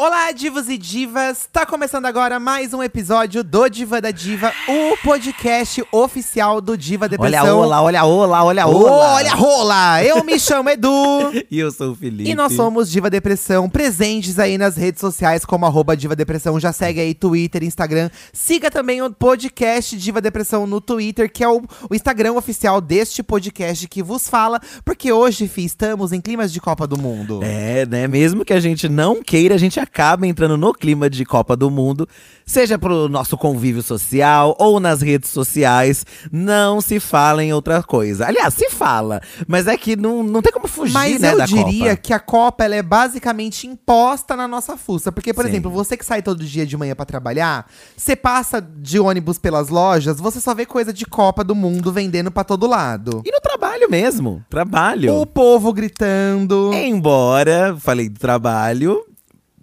Olá, divos e divas! Tá começando agora mais um episódio do Diva da Diva, o podcast oficial do Diva Depressão. Olha, olá, olha, olá, olha, olá. olha, rola! Eu me chamo Edu E eu sou o Felipe. e nós somos Diva Depressão, presentes aí nas redes sociais como arroba Diva Depressão. Já segue aí Twitter, Instagram. Siga também o podcast Diva Depressão no Twitter, que é o, o Instagram oficial deste podcast que vos fala, porque hoje, fi, estamos em climas de Copa do Mundo. É, né? Mesmo que a gente não queira, a gente acaba entrando no clima de Copa do Mundo, seja pro nosso convívio social ou nas redes sociais. Não se fala em outra coisa. Aliás, se fala, mas é que não, não tem como fugir, Mas né, eu da diria Copa. que a Copa ela é basicamente imposta na nossa fuça. Porque, por Sim. exemplo, você que sai todo dia de manhã pra trabalhar, você passa de ônibus pelas lojas, você só vê coisa de Copa do Mundo vendendo pra todo lado. E no trabalho mesmo. Trabalho. O povo gritando. Embora, falei do trabalho,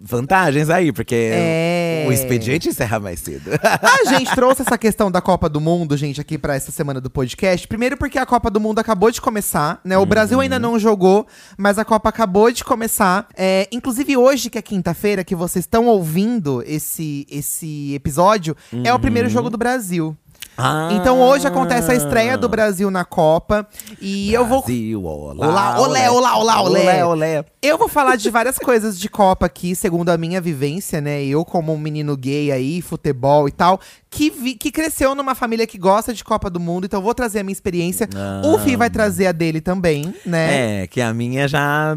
vantagens aí, porque É. o expediente encerra mais cedo. A gente trouxe essa questão da Copa do Mundo, gente, aqui pra essa semana do podcast. Primeiro porque a Copa do Mundo acabou de começar, né? O Brasil ainda não jogou, mas a Copa acabou de começar. É, inclusive hoje, que é quinta-feira, que vocês estão ouvindo esse, esse episódio, é o primeiro jogo do Brasil. Ah. Então hoje acontece a estreia do Brasil na Copa. E eu vou. Brasil, olá, Olá, olé, olá, olá, olé. olé, olé. Eu vou falar de várias coisas de Copa aqui, segundo a minha vivência, né? Eu, como um menino gay aí, futebol e tal, que, vi- que cresceu numa família que gosta de Copa do Mundo, então eu vou trazer a minha experiência. O Fih vai trazer a dele também, né? É, que a minha já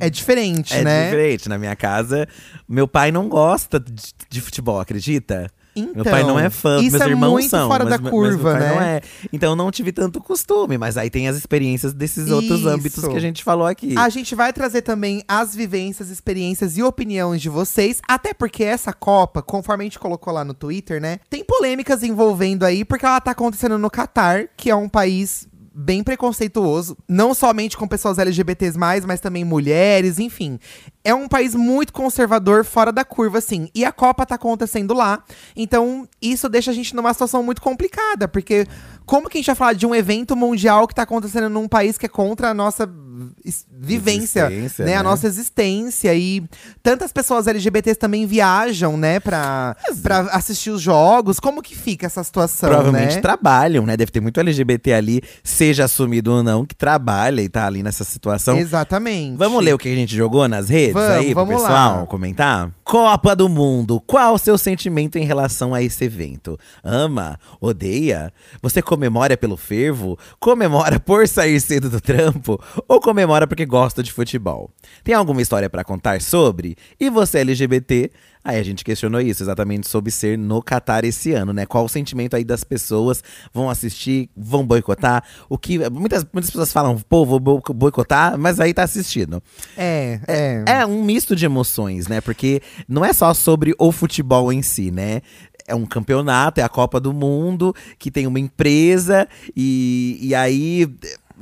É, diferente, é né? diferente. Na minha casa, meu pai não gosta de, de futebol, acredita? Então, meu pai não é fã, isso meus é irmãos muito são. fora mas, da mas curva, né? Não é. Então eu não tive tanto costume, mas aí tem as experiências desses outros Isso. âmbitos que a gente falou aqui. A gente vai trazer também as vivências, experiências e opiniões de vocês, até porque essa Copa, conforme a gente colocou lá no Twitter, né, tem polêmicas envolvendo aí, porque ela tá acontecendo no Catar, que é um país bem preconceituoso, não somente com pessoas LGBTs+, mas também mulheres, enfim. É um país muito conservador, fora da curva, assim. E a Copa tá acontecendo lá, então isso deixa a gente numa situação muito complicada, porque como que a gente vai falar de um evento mundial que tá acontecendo num país que é contra a nossa vivência, Existência, né? A né? nossa existência. E tantas pessoas LGBTs também viajam, né, pra, pra assistir os jogos. Como que fica essa situação, Provavelmente né? trabalham, né? Deve ter muito LGBT ali, seja assumido ou não, que trabalha e tá ali nessa situação. Exatamente. Vamos ler o que a gente jogou nas redes Vamos, aí pro vamos pessoal lá. comentar? Copa do Mundo. Qual o seu sentimento em relação a esse evento? Ama? Odeia? Você comemora pelo fervo? Comemora por sair cedo do trampo? Ou comemora porque gosta de futebol? Tem alguma história pra contar sobre? E você é LGBT? Aí a gente questionou isso exatamente sobre ser no Catar esse ano, né? Qual o sentimento aí das pessoas? Vão assistir? Vão boicotar? O que muitas, muitas pessoas falam, pô, vou bo- boicotar, mas aí tá assistindo. É, é. É um misto de emoções, né? Porque não é só sobre o futebol em si, né? É um campeonato, é a Copa do Mundo, que tem uma empresa, e, e aí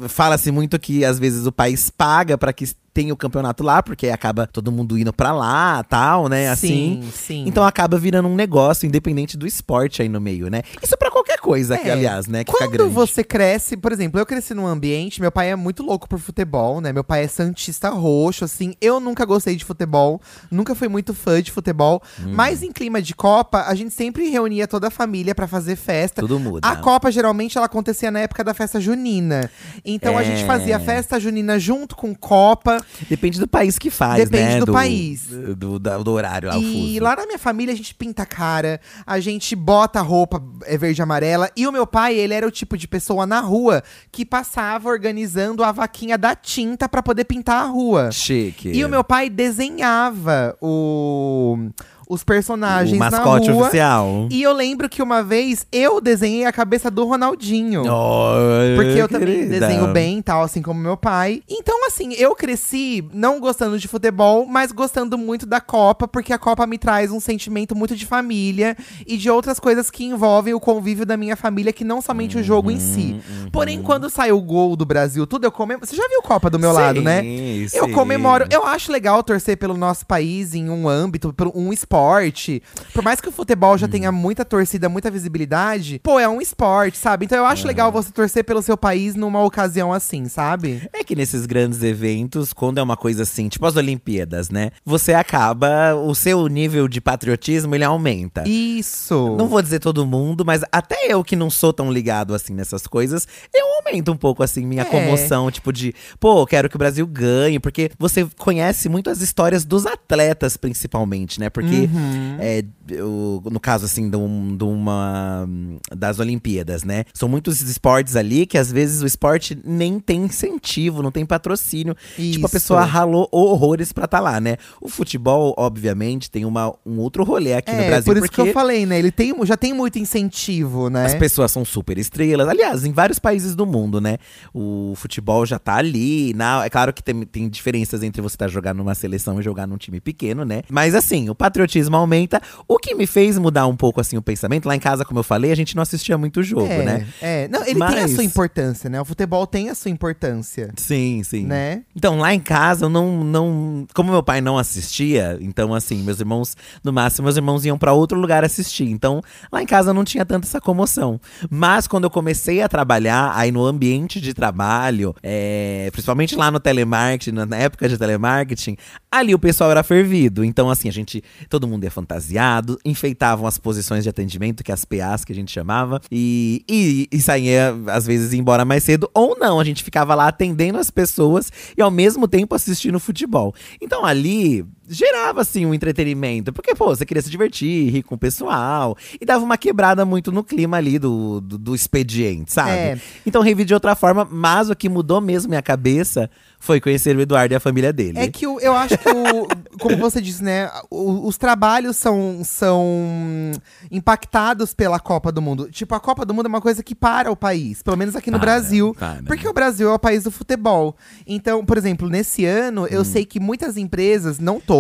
fala-se muito que às vezes o país paga para que tenha o campeonato lá, porque acaba todo mundo indo pra lá, tal, né? Assim. Sim, sim. Então acaba virando um negócio independente do esporte aí no meio, né? Isso pra qualquer coisa, que, É. aliás, né? Que fica Quando você cresce, por exemplo, eu cresci num ambiente, meu pai é muito louco por futebol, né? Meu pai é santista roxo, assim. Eu nunca gostei de futebol, nunca fui muito fã de futebol. Hum. Mas em clima de Copa, a gente sempre reunia toda a família pra fazer festa. Tudo muda. A Copa geralmente ela acontecia na época da festa junina. Então a gente É. fazia festa junina junto com Copa. Depende do país que faz, Depende né? do país. Do, do, do horário lá, E fuso. lá na minha família a gente pinta a cara, a gente bota a roupa é, verde e amarela. E o meu pai, ele era o tipo de pessoa na rua que passava organizando a vaquinha da tinta pra poder pintar a rua. Chique. E o meu pai desenhava o, os personagens o mascote na rua. oficial. E eu lembro que uma vez eu desenhei a cabeça do Ronaldinho. Oi, Porque eu também querida. desenho bem tal, assim como meu pai. Então, assim, eu cresci não gostando de futebol, mas gostando muito da Copa, porque a Copa me traz um sentimento muito de família e de outras coisas que envolvem o convívio da minha família, que não somente o jogo em si. Uhum, Porém, quando sai o gol do Brasil, tudo eu comemoro. Você já viu Copa do meu lado, né? Sim, Eu sim. comemoro. Eu acho legal torcer pelo nosso país em um âmbito, pelo um esporte esporte. Por mais que o futebol já tenha muita torcida, muita visibilidade, pô, é um esporte, sabe? Então eu acho legal você torcer pelo seu país numa ocasião assim, sabe? É que nesses grandes eventos, quando é uma coisa assim, tipo as Olimpíadas, né? Você acaba, o seu nível de patriotismo, ele aumenta. Isso. Não vou dizer todo mundo, mas até eu que não sou tão ligado assim nessas coisas, eu aumento um pouco assim minha É. comoção, tipo de, pô, quero que o Brasil ganhe, porque você conhece muito as histórias dos atletas principalmente, né? Porque Uhum. é, no caso assim de, um- de uma das Olimpíadas, né? São muitos esportes ali que às vezes o esporte nem tem incentivo, não tem patrocínio. Tipo, a Isso. pessoa ralou horrores pra estar lá, né? O futebol, obviamente, tem uma, um outro rolê aqui no É, Brasil. por isso que eu falei, né? Ele tem, já tem muito incentivo, né? as pessoas são super estrelas. Aliás, em vários países do mundo, né? O futebol já tá ali. Na, é claro que tem, tem diferenças entre você estar jogando numa seleção e jogar num time pequeno, né? Mas assim, o patriotismo aumenta. O que me fez mudar um pouco assim o pensamento, lá em casa, como eu falei, a gente não assistia muito jogo, é, né? É, não, ele tem a Mas- sua importância, né? O futebol tem a sua importância, Sim, sim. né? Então, lá em casa, eu não, não. Como meu pai não assistia, então, assim, meus irmãos, no máximo, meus irmãos iam pra outro lugar assistir. Então, lá em casa não tinha tanta essa comoção. Mas quando eu comecei a trabalhar, aí no ambiente de trabalho, é, principalmente lá no telemarketing, na época de telemarketing, ali o pessoal era fervido. Então, assim, a gente. Todo mundo ia fantasiado, enfeitavam as posições de atendimento, que é as PAs que a gente chamava, e, e, e saía, às vezes, embora mais cedo, ou não, a gente ficava lá atendendo as pessoas e ao mesmo tempo assistindo futebol. Então ali gerava assim um entretenimento, porque pô, você queria se divertir, rir com o pessoal e dava uma quebrada muito no clima ali do, do, do expediente, sabe? É. Então revi de outra forma, mas o que mudou mesmo minha cabeça foi conhecer o Eduardo e a família dele. É que o- eu acho que, o, como você disse, né? o- os trabalhos são, são impactados pela Copa do Mundo. Tipo, a Copa do Mundo é uma coisa que para o país, pelo menos aqui no Para, Brasil. para. Porque o Brasil é o país do futebol. Então, por exemplo, nesse ano, Hum. eu sei que muitas empresas, não todas,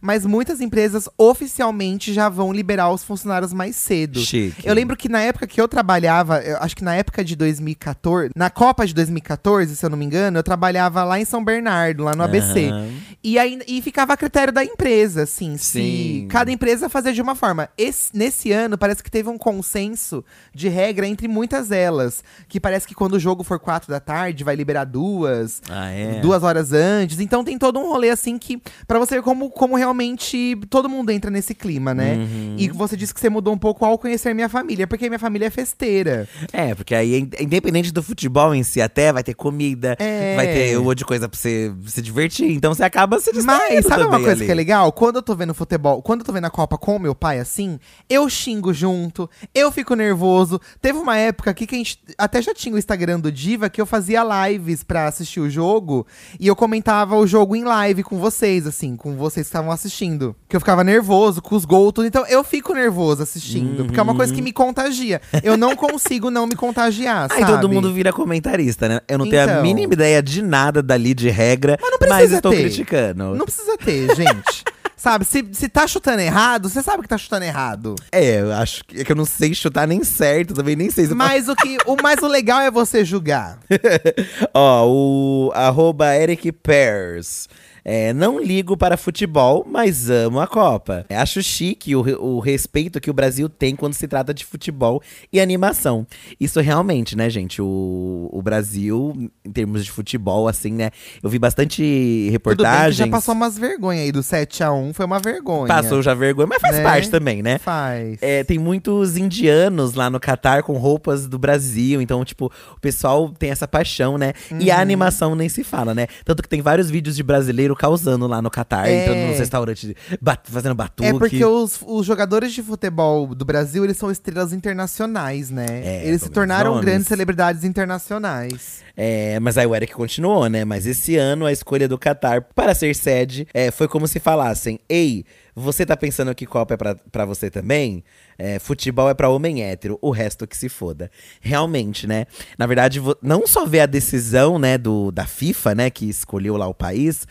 mas muitas empresas oficialmente já vão liberar os funcionários mais cedo. Chique. Eu lembro que na época que eu trabalhava, eu acho que na época de 2014, na Copa de 2014, se eu não me engano, eu trabalhava lá em São Bernardo, lá no ABC. Aham. E, aí, e ficava a critério da empresa, assim, se Sim. cada empresa fazia de uma forma. Esse- nesse ano, parece que teve um consenso de regra entre muitas elas. Que parece que quando o jogo for quatro da tarde, vai liberar duas, Ah, é? duas horas antes. Então tem todo um rolê, assim, que pra você ver como, como realmente todo mundo entra nesse clima, né? Uhum. E você disse que você mudou um pouco ao conhecer minha família, porque minha família é festeira. É, porque aí, in- independente do futebol em si, até vai ter comida, É. vai ter um monte de coisa pra você se divertir. Então você acaba se distraindo Mas sabe uma coisa ali. que é legal? Quando eu tô vendo futebol, quando eu tô vendo a Copa com meu pai assim, eu xingo junto, eu fico nervoso. Teve uma época aqui que a gente até já tinha o Instagram do Diva que eu fazia lives pra assistir o jogo e eu comentava o jogo em live com vocês, assim, com vocês que estavam assistindo. Que eu ficava nervoso com os gols, tudo. Então eu fico nervoso assistindo, porque é uma coisa que me contagia. Eu não consigo não me contagiar, Aí sabe? todo mundo vira comentarista, né? Eu não tenho a Então. mínima ideia de nada dali de regra, mas, não precisa estou ter. criticando. Não precisa ter, gente. sabe, se, se tá chutando errado, você sabe que tá chutando errado. É, eu acho que, é que eu não sei chutar nem certo, também nem sei se Mas o, que, o mais o legal é você julgar. Ó, o arroba Eric Pears. É, não ligo para futebol, mas amo a Copa. É, Acho chique o, o respeito que o Brasil tem quando se trata de futebol e animação. Isso realmente, né, gente? O, o Brasil, em termos de futebol, assim, né? Eu vi bastante reportagens. já passou umas vergonhas aí. Do 7x1 foi uma vergonha. Passou já vergonha, mas faz Né? parte também, né? Faz. É, tem muitos indianos lá no Catar com roupas do Brasil. Então, tipo, o pessoal tem essa paixão, né? E Uhum. a animação nem se fala, né? Tanto que tem vários vídeos de brasileiro causando lá no Catar, É. entrando nos restaurantes, bat- fazendo batuque. É porque os, os jogadores de futebol do Brasil, eles são estrelas internacionais, né? É, eles se tornaram grandes grandes nomes. celebridades internacionais. É, mas aí o Eric continuou, né? Mas esse ano a escolha do Catar para ser sede é, foi como se falassem: Ei, você tá pensando que Copa é pra, pra você também? É, futebol é pra homem hétero, o resto que se foda. Realmente, né? Na verdade, não só ver a decisão, né, do, da FIFA, né, que escolheu lá o país,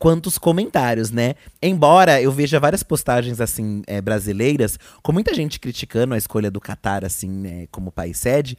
quantos comentários, né? Embora eu veja várias postagens, assim, é, brasileiras, com muita gente criticando a escolha do Catar, assim, né, como país sede,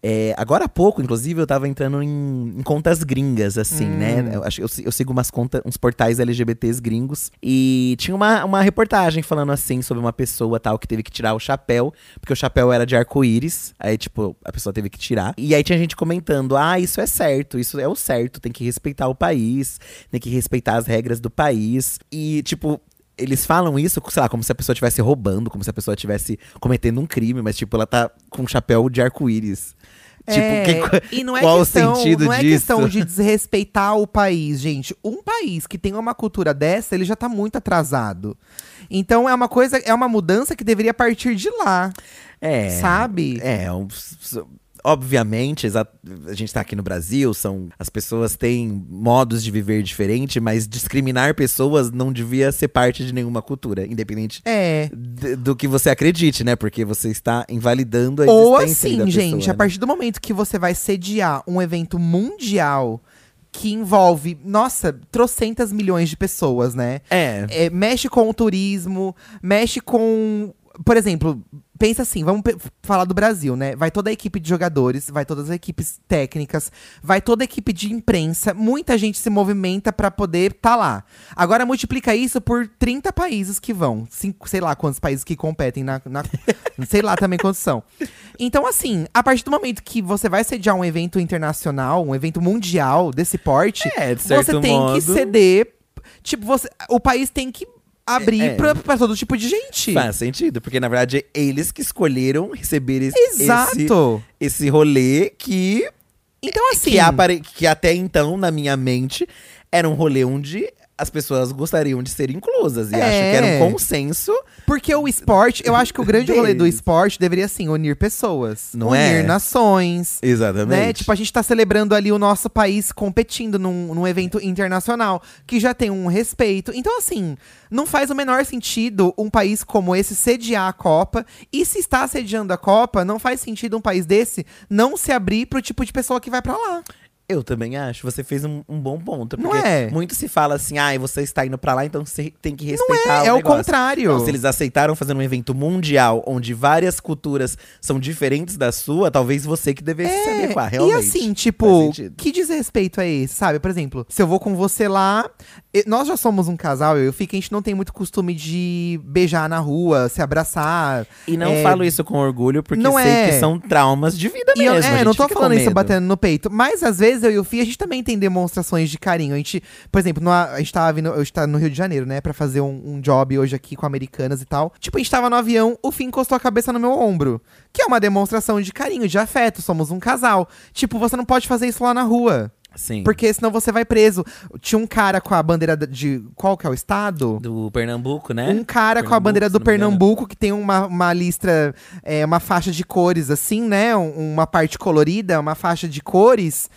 É, agora há pouco, inclusive, eu tava entrando em, em contas gringas, assim, Hum. né? Eu, eu, eu sigo umas contas, uns portais LGBTs gringos. E tinha uma, uma reportagem falando assim sobre uma pessoa tal que teve que tirar o chapéu, porque o chapéu era de arco-íris. Aí, tipo, a pessoa teve que tirar. E aí tinha gente comentando: ah, isso é certo, isso é o certo, tem que respeitar o país, tem que respeitar as regras do país. E, tipo. Eles falam isso, sei lá, como se a pessoa estivesse roubando, como se a pessoa estivesse cometendo um crime, mas, tipo, ela tá com um chapéu de arco-íris. É, Tipo, que- e não é qual questão, o sentido não é disso? questão de desrespeitar o país, gente. Um país que tem uma cultura dessa, ele já tá muito atrasado. Então é uma coisa, é uma mudança que deveria partir de lá, É. sabe? É, um- obviamente, a gente tá aqui no Brasil, são as pessoas têm modos de viver diferente, mas discriminar pessoas não devia ser parte de nenhuma cultura, independente É. do que você acredite, né? Porque você está invalidando a Ou existência assim, da pessoa, gente, a né? partir do momento que você vai sediar um evento mundial que envolve, nossa, trocentas milhões de pessoas, né? É, É, mexe com o turismo, mexe com. Por exemplo, pensa assim, vamos falar do Brasil, né? Vai toda a equipe de jogadores, vai todas as equipes técnicas, vai toda a equipe de imprensa, muita gente se movimenta pra poder tá lá. Agora multiplica isso por 30 países que vão, cinco, sei lá quantos países que competem na, na- sei lá também quantos são. Então assim, a partir do momento que você vai sediar um evento internacional, um evento mundial desse porte, É, de você tem modo. que ceder, tipo, você, o país tem que abrir É. pra, pra todo tipo de gente. faz sentido, porque na verdade eles que escolheram receber esse, esse, Exato. esse rolê que Então assim, que, apare- que até então, na minha mente, era um rolê onde as pessoas gostariam de ser inclusas. E É. acho que era um consenso. Porque o esporte, eu acho que o grande rolê do esporte deveria, assim, unir pessoas. Não unir é? nações. Exatamente. Né? Tipo, a gente tá celebrando ali o nosso país competindo num, num evento internacional que já tem um respeito. Então, assim, não faz o menor sentido um país como esse sediar a Copa. E se está sediando a Copa, não faz sentido um país desse não se abrir pro tipo de pessoa que vai pra lá. Eu também acho. Você fez um, um bom ponto. Não Porque é? muito se fala assim, ah, você está indo pra lá, então você tem que respeitar É, o o negócio. contrário. Não, se eles aceitaram fazer um evento mundial onde várias culturas são diferentes da sua, talvez você que devesse se adequar, realmente. É, E assim, tipo, que desrespeito é esse, sabe? Por exemplo, se eu vou com você lá. e- Nós já somos um casal, eu o que a gente não tem muito costume de beijar na rua, se abraçar. E não é, falo isso com orgulho, porque não sei é. que são traumas de vida E eu, mesmo. é, não tô falando isso batendo no peito. Mas às vezes eu e o Fih, a gente também tem demonstrações de carinho. A gente, por exemplo, no- a gente tava vindo, eu estava no Rio de Janeiro, né, pra fazer um, um job hoje aqui com americanas e tal. Tipo, a gente tava no avião, o Fih encostou a cabeça no meu ombro. Que é uma demonstração de carinho, de afeto. Somos um casal. Tipo, você não pode fazer isso lá na rua. Sim. Porque senão você vai preso. Tinha um cara com a bandeira de. Qual que é o estado? Do Pernambuco, né? Um cara com a Pernambuco, bandeira do. Pernambuco, que tem uma, uma listra, é, uma faixa de cores, assim, né? Um- uma parte colorida, uma faixa de cores.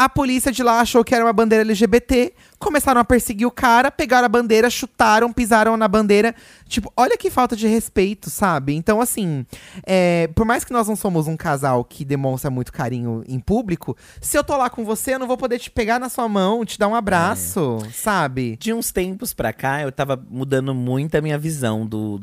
A polícia de lá achou que era uma bandeira LGBT, começaram a perseguir o cara, pegaram a bandeira, chutaram, pisaram na bandeira. Tipo, olha que falta de respeito, sabe? Então, assim, é, por mais que nós não somos um casal que demonstra muito carinho em público, se eu tô lá com você, eu não vou poder te pegar na sua mão, te dar um abraço, sabe? De uns tempos pra cá, eu tava mudando muito a minha visão do,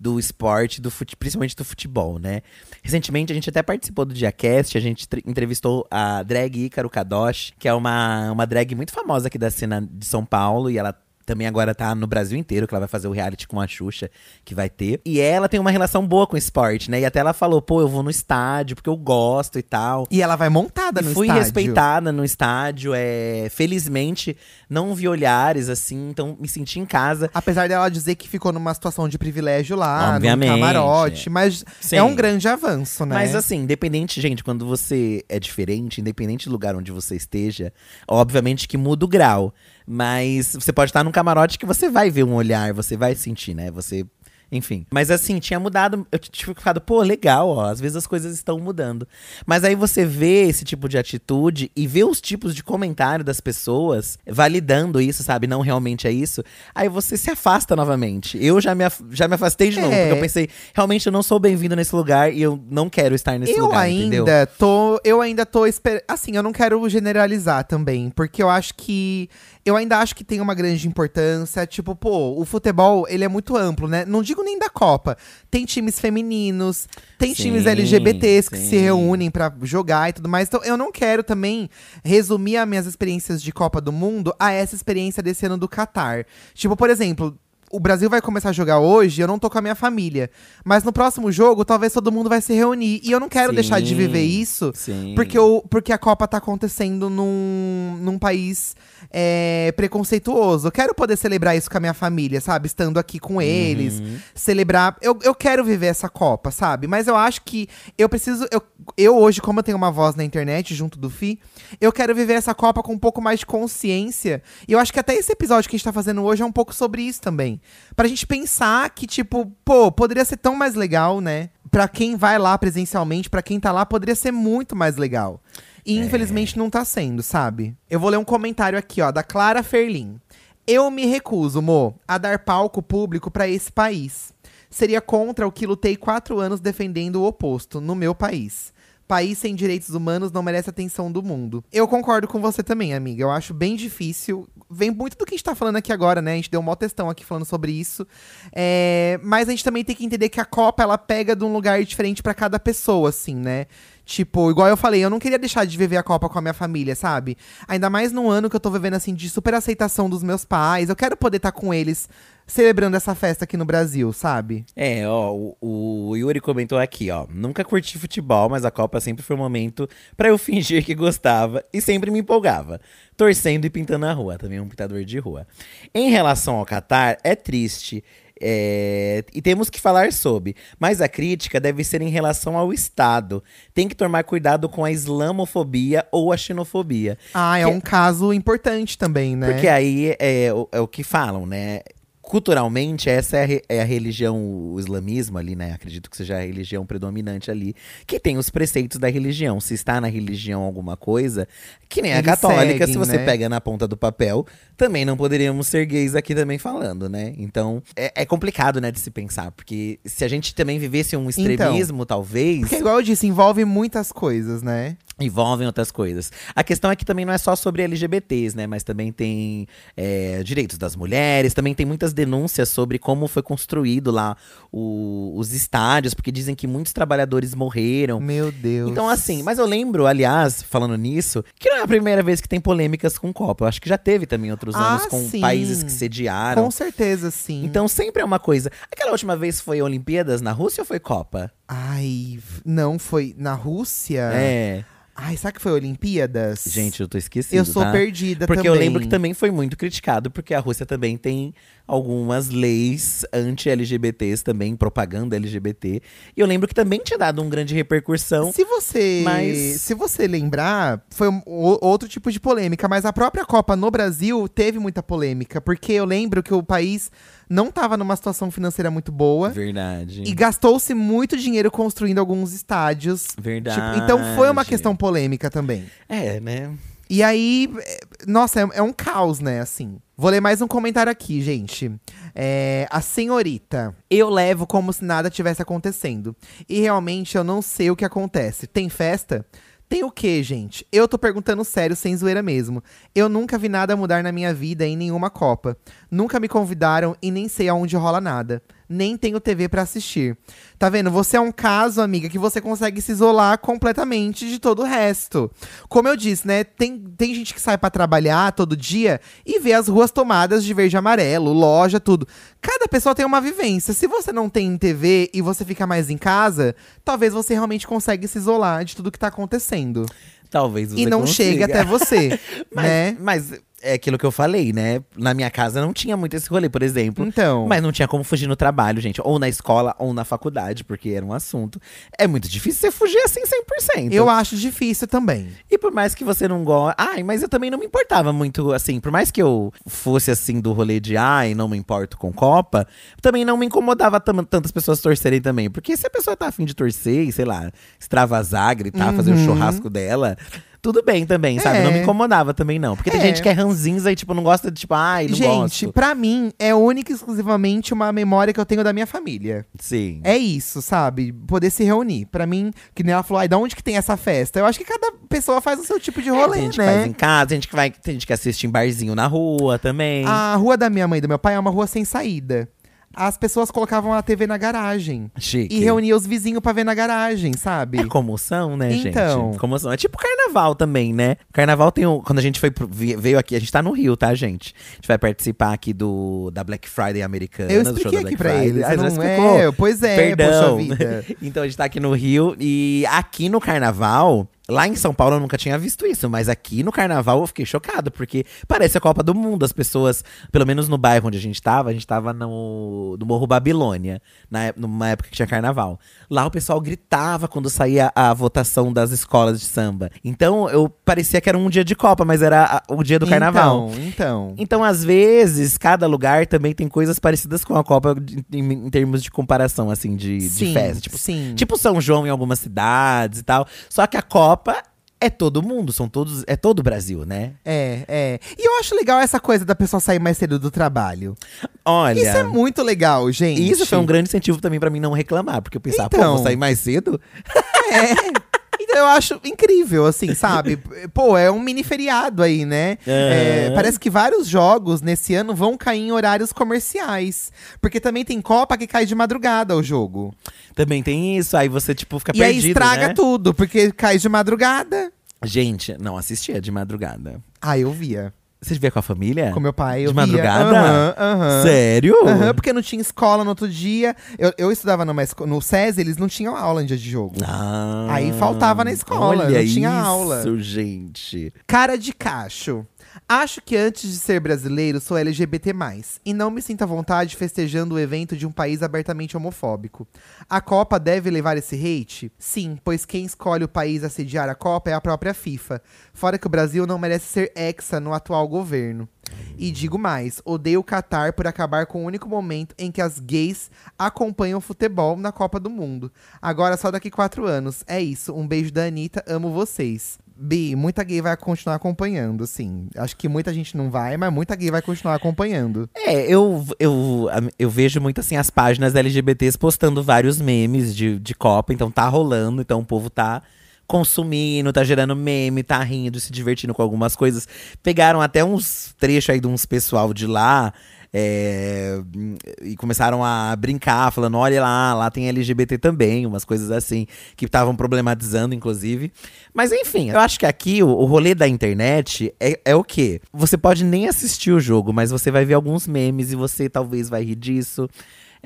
do esporte, do fute, principalmente do futebol, né? Recentemente, a gente até participou do Diacast, a gente tre- entrevistou a drag Ícaro Kadosh, que é uma, uma drag muito famosa aqui da cena de São Paulo, e ela também agora tá no Brasil inteiro, que ela vai fazer o reality com a Xuxa, que vai ter. E ela tem uma relação boa com o esporte, né? E até ela falou, pô, eu vou no estádio, porque eu gosto e tal. E ela vai montada E no fui estádio. respeitada no estádio, é, felizmente não vi olhares assim, então me senti em casa. Apesar dela dizer que ficou numa situação de privilégio lá, Obviamente, no camarote. Mas Sim. é um grande avanço, né? Mas assim, independente, gente, quando você é diferente, independente do lugar onde você esteja, obviamente que muda o grau. Mas você pode estar num camarote que você vai ver um olhar, você vai sentir, né? Você. Enfim. Mas assim, tinha mudado. Eu tinha ficado, pô, legal, ó. Às vezes as coisas estão mudando. Mas aí você vê esse tipo de atitude e vê os tipos de comentário das pessoas validando isso, sabe? Não realmente é isso. Aí você se afasta novamente. Eu já me, já me afastei de novo, É. porque eu pensei, realmente eu não sou bem-vindo nesse lugar e eu não quero estar nesse eu lugar, ainda entendeu? tô. Eu ainda tô esperando. Assim, eu não quero generalizar também. Porque eu acho que. Eu ainda acho que tem uma grande importância. Tipo, pô, o futebol, ele é muito amplo, né? Não digo nem da Copa. Tem times femininos, tem Sim, times LGBTs que se reúnem pra jogar e tudo mais. Então eu não quero também resumir as minhas experiências de Copa do Mundo a essa experiência desse ano do Catar. Tipo, por exemplo, o Brasil vai começar a jogar hoje, eu não tô com a minha família. Mas no próximo jogo, talvez todo mundo vai se reunir. E eu não quero Sim, deixar de viver isso, sim. porque, o, porque a Copa tá acontecendo num, num país é, preconceituoso. Eu quero poder celebrar isso com a minha família, sabe? Estando aqui com eles. Uhum. Celebrar. Eu, eu quero viver essa Copa, sabe? Mas eu acho que eu preciso. Eu, eu hoje, como eu tenho uma voz na internet junto do Fi, eu quero viver essa Copa com um pouco mais de consciência. E eu acho que até esse episódio que a gente tá fazendo hoje é um pouco sobre isso também. Pra gente pensar que, tipo, pô, poderia ser tão mais legal, né? Pra quem vai lá presencialmente, pra quem tá lá, poderia ser muito mais legal. E infelizmente não tá sendo, sabe? Eu vou ler um comentário aqui, ó, da Clara Ferlin. Eu me recuso, Mo, a dar palco público pra esse país. Seria contra o que lutei quatro anos defendendo o oposto, no meu país. País sem direitos humanos não merece atenção do mundo. Eu concordo com você também, amiga. Eu acho bem difícil. Vem muito do que a gente tá falando aqui agora, né? A gente deu um mó textão aqui falando sobre isso. É, Mas a gente também tem que entender que a Copa, ela pega de um lugar diferente pra cada pessoa, assim, né? Tipo, igual eu falei, eu não queria deixar de viver a Copa com a minha família, sabe? Ainda mais num ano que eu tô vivendo, assim, de super aceitação dos meus pais. Eu quero poder estar com eles celebrando essa festa aqui no Brasil, sabe? É, ó, o, o Yuri comentou aqui, ó. Nunca curti futebol, mas a Copa sempre foi um momento pra eu fingir que gostava e sempre me empolgava. Torcendo e pintando a rua, também um pintador de rua. Em relação ao Catar, é triste. É, e temos que falar sobre, mas a crítica deve ser em relação ao Estado. Tem que tomar cuidado com a islamofobia ou a xenofobia. Ah, é Que- um caso importante também, né? Porque aí é, o- é o que falam, né? Culturalmente, essa é a, é a religião, o islamismo ali, né? Acredito que seja a religião predominante ali, que tem os preceitos da religião. Se está na religião alguma coisa, que nem a Eles católica, se seguem, você né? pega na ponta do papel, também não poderíamos ser gays aqui também falando, né? Então, é, é complicado, né, de se pensar. Porque se a gente também vivesse um extremismo, talvez. Porque, igual eu disse, envolve muitas coisas, né? Envolvem outras coisas. A questão é que também não é só sobre LGBTs, né? Mas também tem é, direitos das mulheres, também tem muitas denúncias sobre como foi construído lá o- os estádios, porque dizem que muitos trabalhadores morreram. Meu Deus. Então, assim, mas eu lembro, aliás, falando nisso, que não é a primeira vez que tem polêmicas com Copa. Eu acho que já teve também outros Ah, anos com sim. países que sediaram. Com certeza, sim. Então sempre é uma coisa. Aquela última vez foi Olimpíadas na Rússia ou foi Copa? Ai, não, foi na Rússia? É. Ai, será que foi Olimpíadas? Gente, eu tô esquecido. eu sou tá? perdida Porque também. eu lembro que também foi muito criticado, porque a Rússia também tem algumas leis anti-LGBTs também, propaganda LGBT. E eu lembro que também tinha dado um grande repercussão. Se você, Mas- se você lembrar, foi um- o- outro tipo de polêmica, mas a própria Copa no Brasil teve muita polêmica, porque eu lembro que o país não estava numa situação financeira muito boa Verdade. e gastou-se muito dinheiro construindo alguns estádios. Verdade. Tipo, então foi uma questão polêmica também. É, né? E aí, é, nossa, é, é um caos, né, assim. Vou ler mais um comentário aqui, gente. É, a senhorita. Eu levo como se nada tivesse acontecendo. E realmente eu não sei o que acontece. Tem festa? Tem o quê, gente? Eu tô perguntando sério, sem zoeira mesmo. Eu nunca vi nada mudar na minha vida em nenhuma Copa. Nunca me convidaram e nem sei aonde rola nada. Nem tenho TV pra assistir. Tá vendo? Você é um caso, amiga, que você consegue se isolar completamente de todo o resto. Como eu disse, né? Tem, tem gente que sai pra trabalhar todo dia e vê as ruas tomadas de verde e amarelo, loja, tudo. Cada pessoa tem uma vivência. Se você não tem TV e você fica mais em casa, talvez você realmente consegue se isolar de tudo que tá acontecendo. Talvez você e não consiga. chegue até você, Mas, né? mas é aquilo que eu falei, né? Na minha casa não tinha muito esse rolê, por exemplo. Então. Mas não tinha como fugir no trabalho, gente. Ou na escola, ou na faculdade, porque era um assunto. É muito difícil você fugir assim 100%. Eu acho difícil também. E por mais que você não goste. Ai, mas eu também não me importava muito, assim. Por mais que eu fosse assim do rolê de ai, não me importo com Copa, também não me incomodava tantas pessoas torcerem também. Porque se a pessoa tá afim de torcer e, sei lá, extravasar, gritar, fazer o Uhum. churrasco dela. Tudo bem também, sabe? Não me É. incomodava também, não. Porque tem É. gente que é ranzinza e, tipo, não gosta de, tipo, ai, não Gente, gosto. pra mim, é única e exclusivamente uma memória que eu tenho da minha família. Sim. É isso, sabe? Poder se reunir. Pra mim, que nem ela falou, ai, da onde que tem essa festa? Eu acho que cada pessoa faz o seu tipo de É, rolê, tem gente que né? faz em casa, tem gente que vai. Tem gente que assiste em barzinho na rua também. A rua da minha mãe e do meu pai é uma rua sem saída. As pessoas colocavam a TV na garagem. Chique. E reuniam os vizinhos pra ver na garagem, sabe? É comoção, né, Então. gente? Comoção. É tipo carnaval também, né? Carnaval tem um. Quando a gente foi pro- veio aqui, a gente tá no Rio, tá, gente? A gente vai participar aqui do da Black Friday americana. Eu do show expliquei da aqui Black pra Friday. eles. Ah, não explicou? é, pois é, Perdão. então a gente tá aqui no Rio e aqui no carnaval. Lá em São Paulo eu nunca tinha visto isso, mas aqui no carnaval eu fiquei chocado, porque parece a Copa do Mundo. As pessoas, pelo menos no bairro onde a gente tava, a gente tava no, no Morro Babilônia, na, numa época que tinha carnaval. Lá o pessoal gritava quando saía a votação das escolas de samba. Então eu parecia que era um dia de Copa, mas era a- o dia do carnaval. Então, então. Então, às vezes, cada lugar também tem coisas parecidas com a Copa de- em, em termos de comparação, assim, de, de sim, festa. Tipo, sim. tipo São João em algumas cidades e tal. Só que a Copa é todo mundo, são todos, é todo o Brasil, né? É, é. E eu acho legal essa coisa da pessoa sair mais cedo do trabalho. Olha. Isso é muito legal, gente. Isso foi um grande incentivo também pra mim não reclamar, porque eu pensava, pô, Então. vou sair mais cedo? É. Eu acho incrível, assim, sabe? Pô, é um mini feriado aí, né? É, Aham. parece que vários jogos nesse ano vão cair em horários comerciais. Porque também tem Copa que cai de madrugada o jogo. Também tem isso, aí você, tipo, fica e aí perdido, estraga né? tudo, porque cai de madrugada. Gente, não assistia de madrugada. Ah, eu via. Você via com a família? Com meu pai, eu De madrugada? Aham, aham. Sério? Aham, porque não tinha escola no outro dia. Eu, eu estudava numa esco- no SESI, eles não tinham aula em dia de jogo. Ah, Aí faltava na escola, olha não tinha isso, aula. gente. Cara de cacho. Acho que antes de ser brasileiro, sou LGBT+, e não me sinto à vontade festejando o evento de um país abertamente homofóbico. A Copa deve levar esse hate? Sim, pois quem escolhe o país a sediar a Copa é a própria FIFA. Fora que o Brasil não merece ser hexa no atual governo. E digo mais, odeio o Qatar por acabar com o único momento em que as gays acompanham futebol na Copa do Mundo. Agora só daqui quatro anos. É isso, um beijo da Anitta, amo vocês. Bi, muita gay vai continuar acompanhando, sim. Acho que muita gente não vai, mas muita gay vai continuar acompanhando. É, eu, eu, eu vejo muito assim as páginas LGBTs postando vários memes de, de Copa, então tá rolando, então o povo tá consumindo, tá gerando meme, tá rindo, se divertindo com algumas coisas. Pegaram até uns trechos aí de uns pessoal de lá. É, e começaram a brincar, falando: olha lá, lá tem LGBT também, umas coisas assim, que estavam problematizando, inclusive. Mas enfim, eu acho que aqui o, o rolê da internet é, é o quê? Você pode nem assistir o jogo, mas você vai ver alguns memes e você talvez vai rir disso.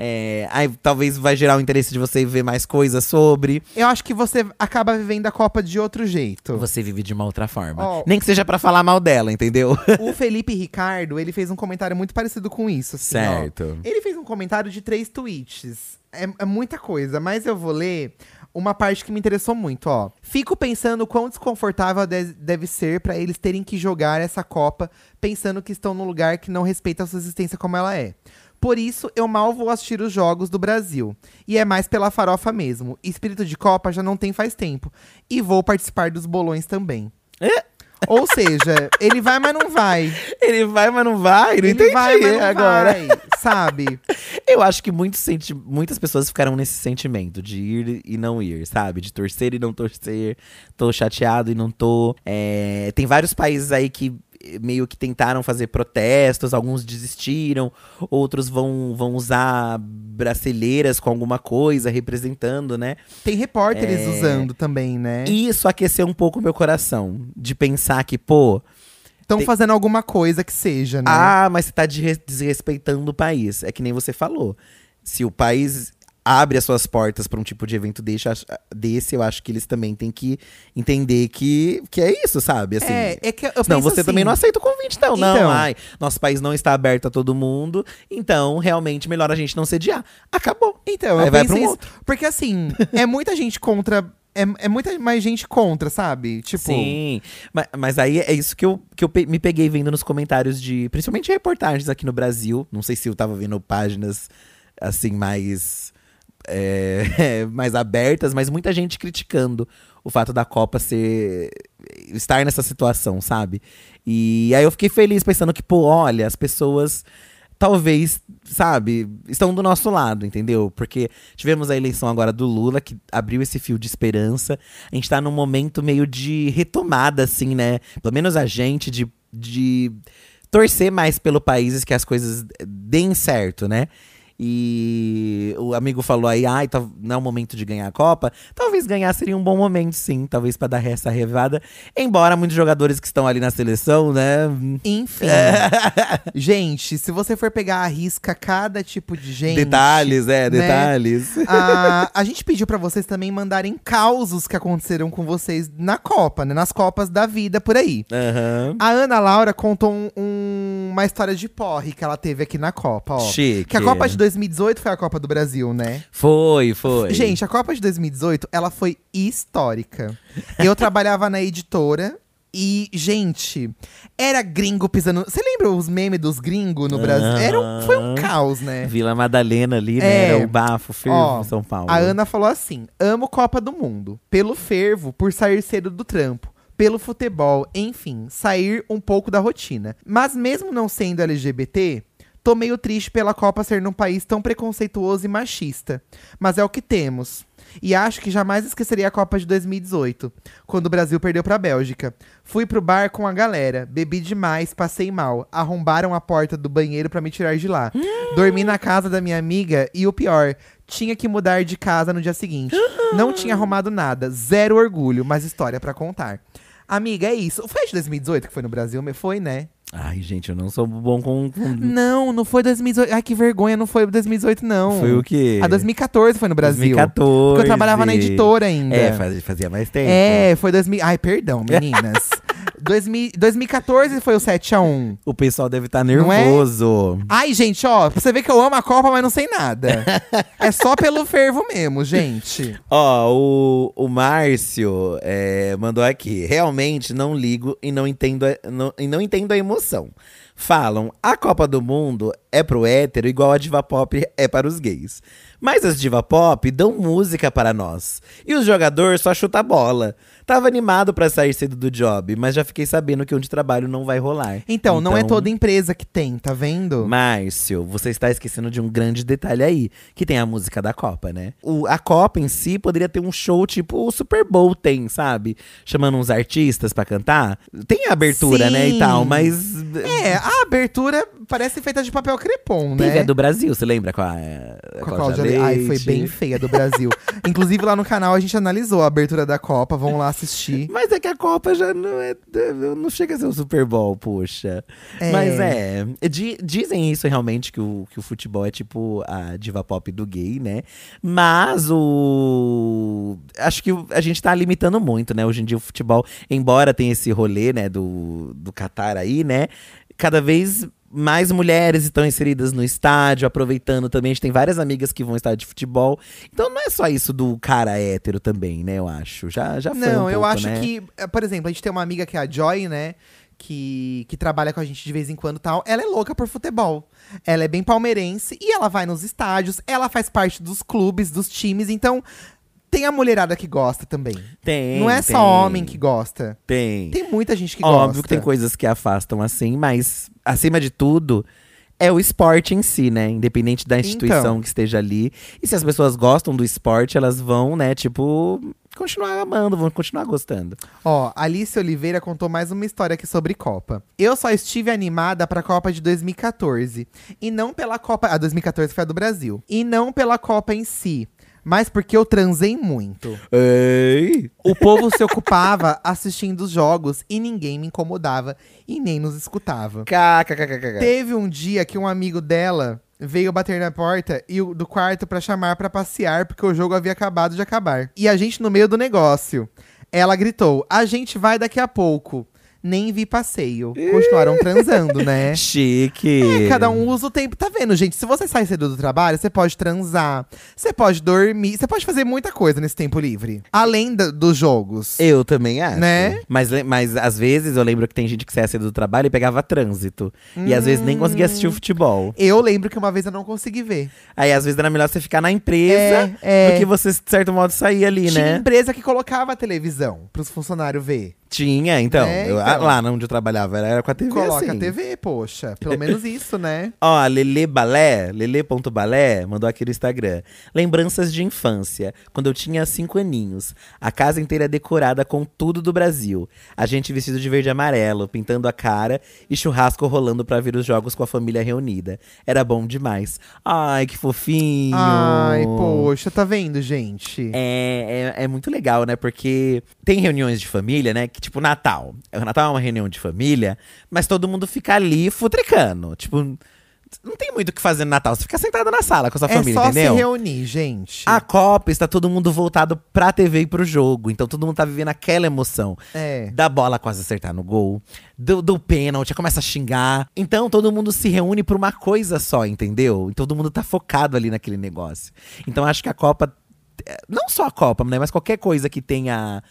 É, aí talvez vai gerar o interesse de você ver mais coisas sobre. Eu acho que você acaba vivendo a Copa de outro jeito. Você vive de uma outra forma. Ó. Nem que seja pra falar mal dela, entendeu? o Felipe Ricardo, ele fez um comentário muito parecido com isso. assim, ó. certo. Ele fez um comentário de três tweets. É, é muita coisa, mas eu vou ler uma parte que me interessou muito, ó. Fico pensando o quão desconfortável de- deve ser pra eles terem que jogar essa Copa pensando que estão num lugar que não respeita a sua existência como ela é. Por isso, eu mal vou assistir os jogos do Brasil. E é mais pela farofa mesmo. Espírito de Copa já não tem faz tempo. E vou participar dos bolões também. É. Ou seja, ele vai, mas não vai. Ele vai, mas não vai. Não ele entendi vai, mas não agora. vai, sabe? Eu acho que muitos senti muitas pessoas ficaram nesse sentimento de ir e não ir, sabe? De torcer e não torcer. Tô chateado e não tô. É, Tem vários países aí que meio que tentaram fazer protestos, alguns desistiram, outros vão, vão usar bracelheiras com alguma coisa representando, né? Tem repórteres É. usando também, né? E isso aqueceu um pouco o meu coração. De pensar que, pô, Estão tem- fazendo alguma coisa que seja, né? Ah, mas você tá desre- desrespeitando o país. É que nem você falou. Se o país abre as suas portas para um tipo de evento desse, desse, eu acho que eles também têm que entender que, que é isso, sabe? Assim, é, é que eu Não, você também assim, não aceita o convite, então. Não, Então. ai, nosso país não está aberto a todo mundo, então realmente melhor a gente não sediar. Acabou. Então, Aí vai pra um isso. outro. Porque assim, é muita gente contra. É, é muita mais gente contra, sabe? Tipo. Sim, mas, mas aí é isso que eu, que eu me peguei vendo nos comentários de, principalmente reportagens aqui no Brasil. Não sei se eu tava vendo páginas assim mais é, mais abertas, mas muita gente criticando o fato da Copa ser estar nessa situação, sabe? E aí eu fiquei feliz pensando que, pô, olha, as pessoas talvez, sabe, estão do nosso lado, entendeu? Porque tivemos a eleição agora do Lula, que abriu esse fio de esperança. A gente tá num momento meio de retomada, assim, né? Pelo menos a gente, de, de torcer mais pelo país que as coisas deem certo, né? E o amigo falou aí, ai, tá, não é o momento de ganhar a Copa. Talvez ganhar seria um bom momento, sim. Talvez para dar essa revada. Embora muitos jogadores que estão ali na seleção, né? Enfim. gente, se você for pegar a risca cada tipo de gente. Detalhes, é, né? detalhes. a, a gente pediu pra vocês também mandarem causos que aconteceram com vocês na Copa, né? Nas Copas da vida por aí. Aham. A Ana Laura contou um- um- uma história de porre que ela teve aqui na Copa, ó. Chique. Que a Copa de 2018 foi a Copa do Brasil, né? Foi, foi. Gente, a Copa de 2018, ela foi histórica. Eu trabalhava na editora e, gente, era gringo pisando. Você lembra os memes dos gringos no Brasil? Era um- foi um caos, né? Vila Madalena ali, É. né? Era o bafo, fervo Ó, em São Paulo. A Ana falou assim: amo Copa do Mundo. Pelo fervo, por sair cedo do trampo. Pelo futebol, enfim, sair um pouco da rotina. Mas mesmo não sendo LGBT, tô meio triste pela Copa ser num país tão preconceituoso e machista. Mas é o que temos. E acho que jamais esqueceria a Copa de 2018, quando o Brasil perdeu pra Bélgica. Fui pro bar com a galera, bebi demais, passei mal. Arrombaram a porta do banheiro pra me tirar de lá. Dormi na casa da minha amiga e o pior, tinha que mudar de casa no dia seguinte. Não tinha arrumado nada, zero orgulho, mas história pra contar. Amiga, é isso. Foi de 2018 que foi no Brasil? Foi, né? Ai, gente, eu não sou bom com. com- Não, não foi 2018. Ai, que vergonha, não foi 2018, não. Foi o quê? A 2014 foi no Brasil. 2014. Porque eu trabalhava na editora ainda. É, faz- fazia mais tempo. É, foi 2000. Ai, perdão, meninas. 2000 2014 foi o 7x1. O pessoal deve estar Não é? nervoso. Ai, gente, ó, você ver que eu amo a Copa, mas não sei nada. é só pelo fervo mesmo, gente. Ó, o, o Márcio é, mandou aqui. Realmente não ligo e não entendo a, não, e não entendo a emoção. Falam, a Copa do Mundo é pro hétero igual a diva pop é para os gays. Mas as diva pop dão música para nós. E o jogador só chuta a bola. Tava animado pra sair cedo do job, mas já fiquei sabendo que onde trabalho não vai rolar. Então, não é toda empresa que tem, tá vendo? Márcio, você está esquecendo de um grande detalhe aí, que tem a música da Copa, né? O, a Copa em si poderia ter um show tipo o Super Bowl tem, sabe? Chamando uns artistas pra cantar. Tem a abertura, né, e Sim. tal, mas… É, a abertura parece feita de papel crepom, né? Teve a do Brasil, você lembra? Com a, Com a Cláudia Leite. Ai, foi bem feia do Brasil. Inclusive, lá no canal a gente analisou a abertura da Copa. Vamos lá assistir. Mas é que a Copa já não é. Não chega a ser um Super Bowl, puxa. É. Mas é. di- dizem isso realmente, que o, que o futebol é tipo a diva pop do gay, né? Mas o. Acho que a gente tá limitando muito, né? Hoje em dia o futebol, embora tenha esse rolê, né, do, do Qatar aí, né? Cada vez. Mais mulheres estão inseridas no estádio, aproveitando também. A gente tem várias amigas que vão ao estádio de futebol. Então não é só isso do cara hétero também, né? Eu acho. Já, já foi Não, um eu pouco, acho né? que, eh, por exemplo, a gente tem uma amiga que é a Joy, né? Que, que trabalha com a gente de vez em quando e tal. Ela é louca por futebol. Ela é bem palmeirense e ela vai nos estádios. Ela faz parte dos clubes, dos times. Então, tem a mulherada que gosta também. Tem. Não é tem, só homem que gosta. Tem. Tem muita gente que Óbvio gosta. que tem coisas que afastam assim, mas acima de tudo. É o esporte em si, né? Independente da instituição Então. que esteja ali. E se as pessoas gostam do esporte, elas vão, né, tipo, continuar amando, vão continuar gostando. Ó, Alice Oliveira contou mais uma história aqui sobre Copa. Eu só estive animada pra Copa de 2014. E não pela Copa. A 2014 foi a do Brasil. E não pela Copa em si. Mas porque eu transei muito. Ei! O povo se ocupava assistindo os jogos e ninguém me incomodava e nem nos escutava. KKKKK. Teve um dia que um amigo dela veio bater na porta e o- do quarto pra chamar pra passear porque o jogo havia acabado de acabar. E a gente no meio do negócio. Ela gritou: "A gente vai daqui a pouco". Nem vi passeio. Continuaram transando, né? Chique. É, cada um usa o tempo. Tá vendo, gente? Se você sai cedo do trabalho, você pode transar, você pode dormir, você pode fazer muita coisa nesse tempo livre. Além da- dos jogos. Eu também acho. Né? Mas, mas às vezes eu lembro que tem gente que saia cedo do trabalho e pegava trânsito. E às vezes nem conseguia assistir o futebol. Eu lembro que uma vez eu não consegui ver. Aí às vezes era melhor você ficar na empresa É, é. do que você, de certo modo, sair ali, Tinha né? empresa que colocava a televisão pros funcionários ver. Tinha, então. É, eu- então. lá onde eu trabalhava era com a TV Coloca assim. a TV, poxa. Pelo menos isso, né? Ó, Lele Balé, lele.balé, mandou aqui no Instagram. Lembranças de infância, quando eu tinha cinco aninhos. A casa inteira decorada com tudo do Brasil. A gente vestido de verde e amarelo, pintando a cara e churrasco rolando pra ver os jogos com a família reunida. Era bom demais. Ai, que fofinho. Ai, poxa, tá vendo, gente? É, é, é muito legal, né? Porque tem reuniões de família, né? Que tipo Natal. O Natal é uma reunião de família, mas todo mundo fica ali futricando. Tipo, não tem muito o que fazer no Natal. Você fica sentado na sala com a sua É família, só entendeu? se reunir, gente. A Copa está todo mundo voltado pra TV e pro jogo. Então todo mundo tá vivendo aquela emoção. É. Da bola quase acertar no gol, do, do pênalti, começa a xingar. Então todo mundo se reúne por uma coisa só, entendeu? E todo mundo tá focado ali naquele negócio. Então acho que a Copa, eh, não só a Copa, né, mas qualquer coisa que tenha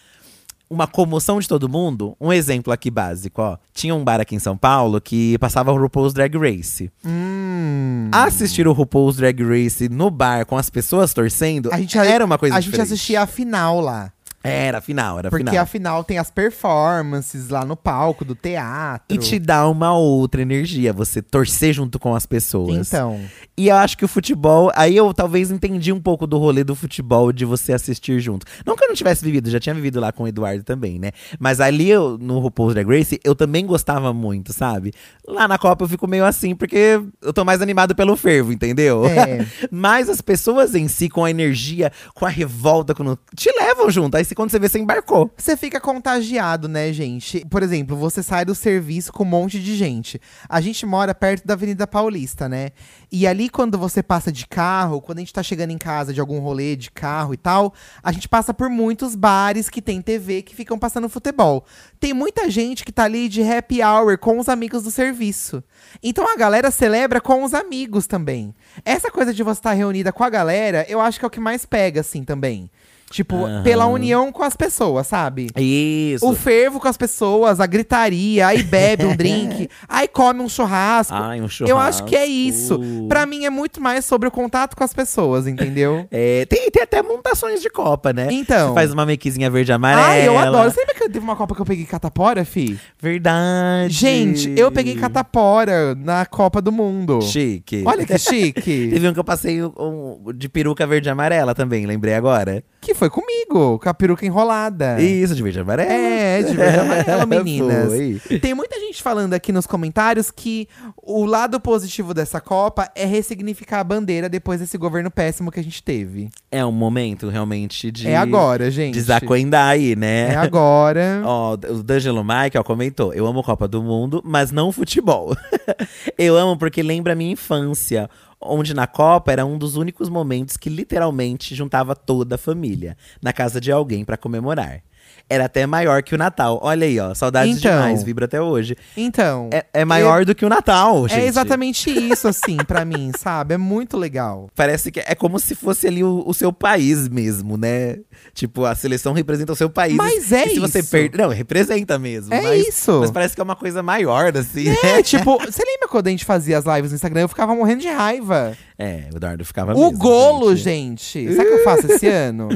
uma comoção de todo mundo. Um exemplo aqui básico, ó. Tinha um bar aqui em São Paulo que passava o RuPaul's Drag Race. Hum. Assistir o RuPaul's Drag Race no bar com as pessoas torcendo A gente, era uma coisa A gente diferente. assistia a final lá. Era final, era Porque final. afinal tem as performances lá no palco do teatro. E te dá uma outra energia, você torcer junto com as pessoas. Então. E eu acho que o futebol, aí eu talvez entendi um pouco do rolê do futebol de você assistir junto. Não que eu não tivesse vivido, já tinha vivido lá com o Eduardo também, né? Mas ali eu, no RuPaul's Drag Race, eu também gostava muito, sabe? Lá na Copa eu fico meio assim, porque eu tô mais animado pelo fervo, entendeu? É. Mas as pessoas em si, com a energia, com a revolta, quando te levam junto. Aí se- quando você vê, você embarcou. Você fica contagiado, né, gente? Por exemplo, você sai do serviço com um monte de gente. A gente mora perto da Avenida Paulista, né? E ali, quando você passa de carro, quando a gente tá chegando em casa de algum rolê de carro e tal, a gente passa por muitos bares que tem TV que ficam passando futebol. Tem muita gente que tá ali de happy hour com os amigos do serviço. Então a galera celebra com os amigos também. Essa coisa de você estar reunida com a galera, eu acho que é o que mais pega, assim, também. Tipo, Aham. pela união com as pessoas, sabe? Isso. O fervo com as pessoas, a gritaria, aí bebe um drink, aí come um churrasco. Ai, um Eu acho que é churrasco. isso. Pra mim é muito mais sobre o contato com as pessoas, entendeu? É, tem, tem até montações de Copa, né? Então. Você faz uma makezinha verde amarela. Ai, eu adoro. Você lembra que teve uma Copa que eu peguei catapora, fi? Verdade. Gente, eu peguei catapora na Copa do Mundo. Chique. Olha que chique. Teve um que eu passei um- um de peruca verde amarela também, lembrei agora. Que foi comigo, com a peruca enrolada. Isso, de verde amarela. É, de verde amarelo, meninas. Foi. Tem muita gente falando aqui nos comentários que o lado positivo dessa Copa é ressignificar a bandeira depois desse governo péssimo que a gente teve. É um momento realmente de. É agora, gente. Desacoendar aí, né? É agora. Ó, o D'Angelo Michael comentou: Eu amo Copa do Mundo, mas não futebol. eu amo porque lembra a minha infância, onde na Copa era um dos únicos momentos que literalmente juntava toda a família na casa de alguém pra comemorar. Era até maior que o Natal. Olha aí, ó. Saudades Então. demais, vibra até hoje. Então. É, é maior do que o Natal, gente. É exatamente isso, assim, pra mim, sabe? É muito legal. Parece que é como se fosse ali o, o seu país mesmo, né? Tipo, a seleção representa o seu país. Mas é e se você isso. perde. Não, representa mesmo. É mas, isso. Mas parece que é uma coisa maior, assim. É, tipo, você lembra quando a gente fazia as lives no Instagram? Eu ficava morrendo de raiva. É, o Eduardo ficava o mesmo, golo, gente. gente. Sabe o que eu faço esse ano?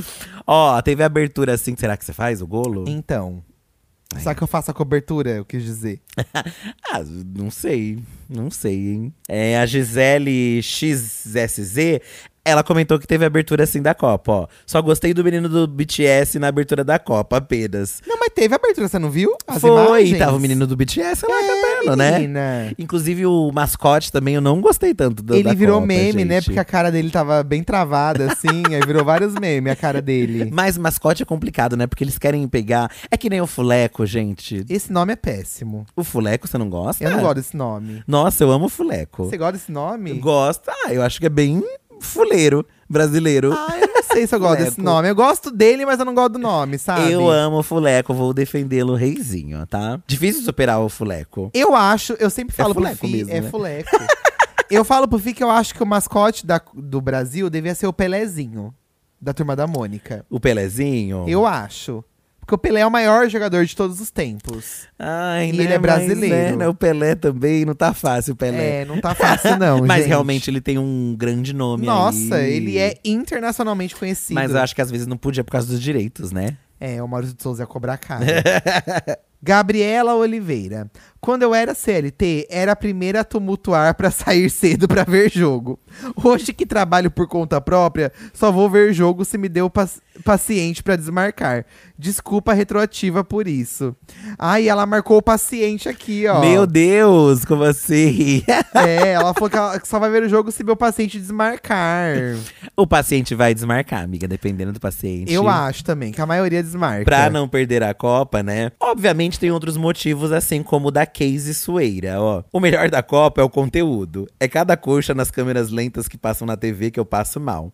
Ó, teve abertura assim. Será que você faz o golo? Então. Sabe que eu faço a cobertura, eu quis dizer. Ah, não sei. Não sei, hein? É, a Gisele XSZ, ela comentou que teve abertura assim da Copa, ó. Só gostei do menino do BTS na abertura da Copa, apenas. Não, mas teve abertura, você não viu? As Foi, imagens? tava o menino do BTS lá É, cantando, né? Inclusive o mascote também, eu não gostei tanto do, Ele da virou Copa, meme, né? gente. Porque a cara dele tava bem travada, assim. aí virou vários memes a cara dele. Mas mascote é complicado, né? Porque eles querem pegar. É que nem o Fuleco, gente. Esse nome é péssimo. O Fuleco, você não gosta? Eu não gosto desse nome. Nossa, eu amo o Fuleco. Você gosta desse nome? Gosta? Ah, eu acho que é bem fuleiro brasileiro. Ah, eu não sei se eu gosto desse nome. Eu gosto dele, mas eu não gosto do nome, sabe? Eu amo o Fuleco, vou defendê-lo reizinho, tá? Difícil superar o Fuleco. Eu acho, eu sempre falo pro fuleco Fi, mesmo, é né? fuleco. eu falo pro Fi que eu acho que o mascote da- do Brasil devia ser o Pelezinho, da Turma da Mônica. O Pelezinho. Eu acho. Porque o Pelé é o maior jogador de todos os tempos. Ai, E né, ele é mas, brasileiro. né, O Pelé também, não tá fácil o Pelé. É, não tá fácil não, Mas gente. realmente ele tem um grande nome Nossa, aí. ele é internacionalmente conhecido. Mas eu acho que às vezes não podia por causa dos direitos, né? É, o Maurício de Souza ia cobrar caro. Gabriela Oliveira. Quando eu era CLT, era a primeira a tumultuar pra sair cedo pra ver jogo. Hoje que trabalho por conta própria, só vou ver jogo se me deu paci paciente pra desmarcar. Desculpa retroativa por isso. Ai, ela marcou o paciente aqui, ó. Meu Deus, como assim? É, ela falou que, ela só vai ver o jogo se meu paciente desmarcar. o paciente vai desmarcar, amiga, dependendo do paciente. Eu acho também, que a maioria desmarca. Pra não perder a Copa, né? Obviamente tem outros motivos, assim como o da Case Sueira, ó. O melhor da Copa é o conteúdo. É cada coxa nas câmeras lentas que passam na TV que eu passo mal.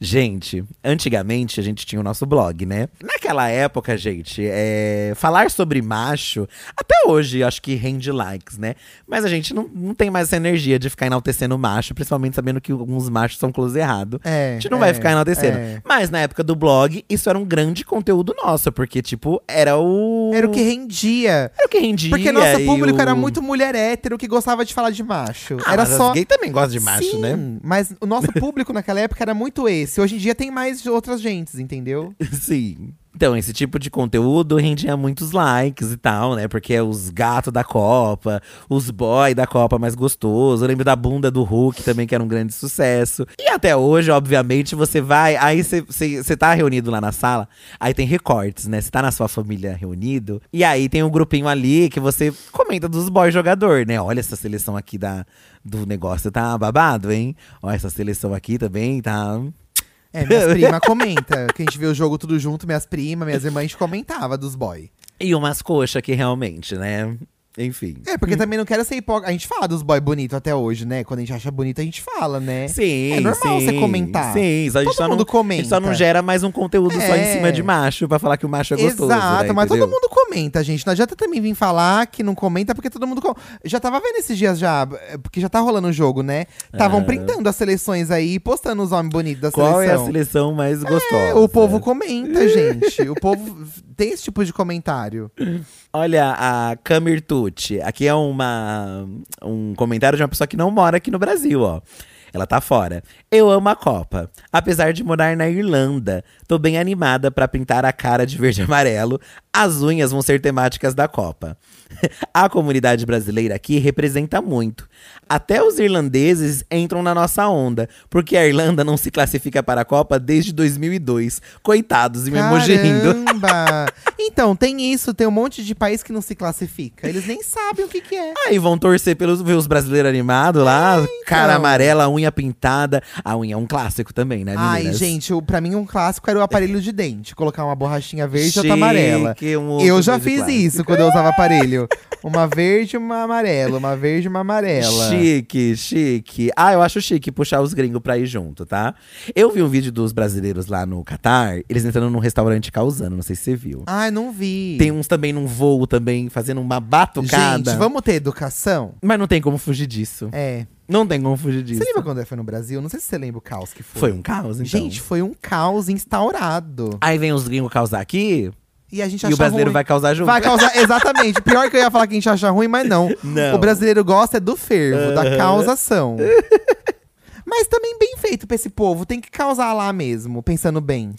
Gente, antigamente a gente tinha o nosso blog, né? Naquela época, gente, é, falar sobre macho, até hoje acho que rende likes, né? Mas a gente não, não tem mais essa energia de ficar enaltecendo macho, principalmente sabendo que alguns machos são close errado. É, a gente não é, vai ficar enaltecendo. é. Mas na época do blog, isso era um grande conteúdo nosso, porque, tipo, era o. Era o que rendia. Era o que rendia. Porque nosso público o- era muito mulher hétero que gostava de falar de macho. Ah, era só. Gay também gostam de macho, Sim, né? Mas o nosso público naquela época era muito esse. Hoje em dia tem mais outras gentes, entendeu? Sim. Então, esse tipo de conteúdo rendia muitos likes e tal, né? Porque é os gatos da Copa, os boy da Copa mais gostoso. Eu lembro da bunda do Hulk também, que era um grande sucesso. E até hoje, obviamente, você vai. Aí você tá reunido lá na sala, aí tem recortes, né? Você tá na sua família reunido. E aí tem um grupinho ali que você comenta dos boy jogador, né? Olha essa seleção aqui da, do negócio, tá babado, hein? Olha essa seleção aqui também, tá. É, minhas primas comentam. Que a gente vê o jogo tudo junto, minhas primas, minhas irmãs, a gente comentava dos boy. E umas coxas aqui realmente, né? Enfim. É, porque também não quero ser hipócrita. A gente fala dos boy bonito até hoje, né? Quando a gente acha bonito, a gente fala, né? Sim, É normal sim, você comentar. Sim, a gente Todo só mundo não, comenta. A gente só não gera mais um conteúdo só em É. cima de macho pra falar que o macho é gostoso. Exato, né, mas todo mundo comenta, gente. Não adianta também vir falar que não comenta, porque todo mundo. com- Já tava vendo esses dias já, é, porque já tá rolando o jogo, né? Estavam Ah. printando as seleções aí e postando os homens bonitos da Qual é a seleção. seleção mais gostosa? É, o povo comenta, gente. O povo tem esse tipo de comentário. Olha, a Camir Tucci. Aqui é uma, um comentário de uma pessoa que não mora aqui no Brasil, ó. Ela tá fora. Eu amo a Copa. Apesar de morar na Irlanda, tô bem animada pra pintar a cara de verde e amarelo. As unhas vão ser temáticas da Copa. a comunidade brasileira aqui representa muito. Até os irlandeses entram na nossa onda, porque a Irlanda não se classifica para a Copa desde 2002. Coitados, e me rindo. Caramba! Então, tem isso, tem um monte de país que não se classifica. Eles nem sabem o que, que é. Aí vão torcer pelos ver os brasileiros animados lá, cara amarela, unha pintada. A unha é um clássico também, né, Ai, meninas? gente, o, pra mim um clássico era o aparelho de dente. Colocar uma borrachinha verde e outra amarela. Um Eu já fiz clássico. isso quando eu usava aparelho. Uma verde e uma amarela, uma verde e uma amarela. Chique, chique. Ah, eu acho chique puxar os gringos pra ir junto, tá? Eu vi um vídeo dos brasileiros lá no Catar, eles entrando num restaurante causando, não sei se você viu. Ai, não vi. Tem uns também num voo também, fazendo uma batucada. Gente, vamos ter educação? Mas não tem como fugir disso. É. Não tem como fugir disso. Você lembra quando foi no Brasil? Não sei se você lembra o caos que foi. Foi um caos, então. Gente, foi um caos instaurado. Aí vem os gringos causar aqui, E a gente e acha o brasileiro ruim. vai causar junto. Vai causar, exatamente. Pior que eu ia falar que a gente acha ruim, mas não. Não. O brasileiro gosta é do fervo, da Aham. causação. mas também bem feito pra esse povo. Tem que causar lá mesmo, pensando bem.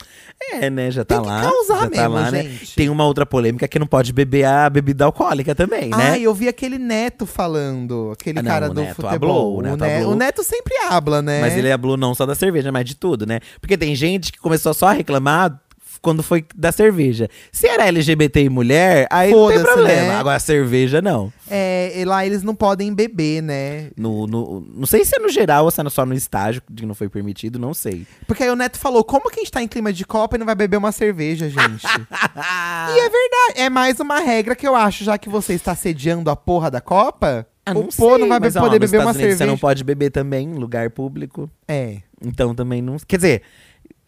É, né? Já tá Tem que lá. causar já tá mesmo, lá, né? gente. Tem uma outra polêmica que não pode beber a bebida alcoólica também, né? Ah, eu vi aquele Neto falando. Aquele Ah, não, cara o do Neto futebol. hablou, o o, Neto Ne- hablou. o Neto sempre habla, né? Mas ele é blue não só da cerveja, mas de tudo, né? Porque tem gente que começou só a reclamar quando foi da cerveja. Se era LGBT e mulher, aí não tem Foda-se, problema. né? Agora cerveja, não. É, e lá eles não podem beber, né? No, no- não sei se é no geral ou se é só no estágio que não foi permitido, não sei. Porque aí o Neto falou: como que a gente tá em clima de Copa e não vai beber uma cerveja, gente? e é verdade. É mais uma regra que eu acho, já que você está sediando a porra da Copa. Ah, o pô não vai mas, ó, poder nos beber uma Unidos cerveja. Você não pode beber também em lugar público. É, Então também não. Quer dizer,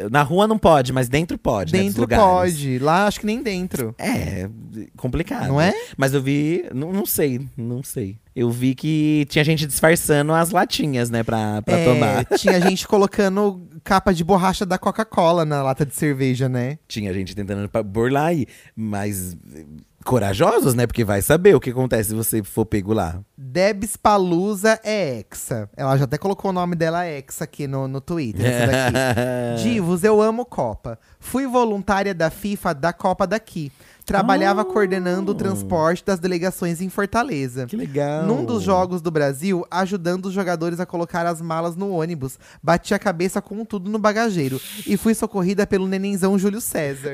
na rua não pode, mas dentro pode. né, dentro lugares. pode. Lá acho que nem dentro. É, complicado. Não é? Mas eu vi, não, não sei, não sei. Eu vi que tinha gente disfarçando as latinhas, né, pra, pra É, tomar. Tinha gente colocando capa de borracha da Coca-Cola na lata de cerveja, né? Tinha gente tentando burlar aí, mas Corajosos, né? Porque vai saber o que acontece se você for pego lá. Debs Palusa é Hexa. Ela já até colocou o nome dela Hexa aqui no, no Twitter. Divos, eu amo Copa. Fui voluntária da FIFA da Copa daqui. Trabalhava Ah. coordenando o transporte das delegações em Fortaleza. Que legal. Num dos jogos do Brasil, ajudando os jogadores a colocar as malas no ônibus, bati a cabeça com tudo no bagageiro e fui socorrida pelo nenenzão Júlio César.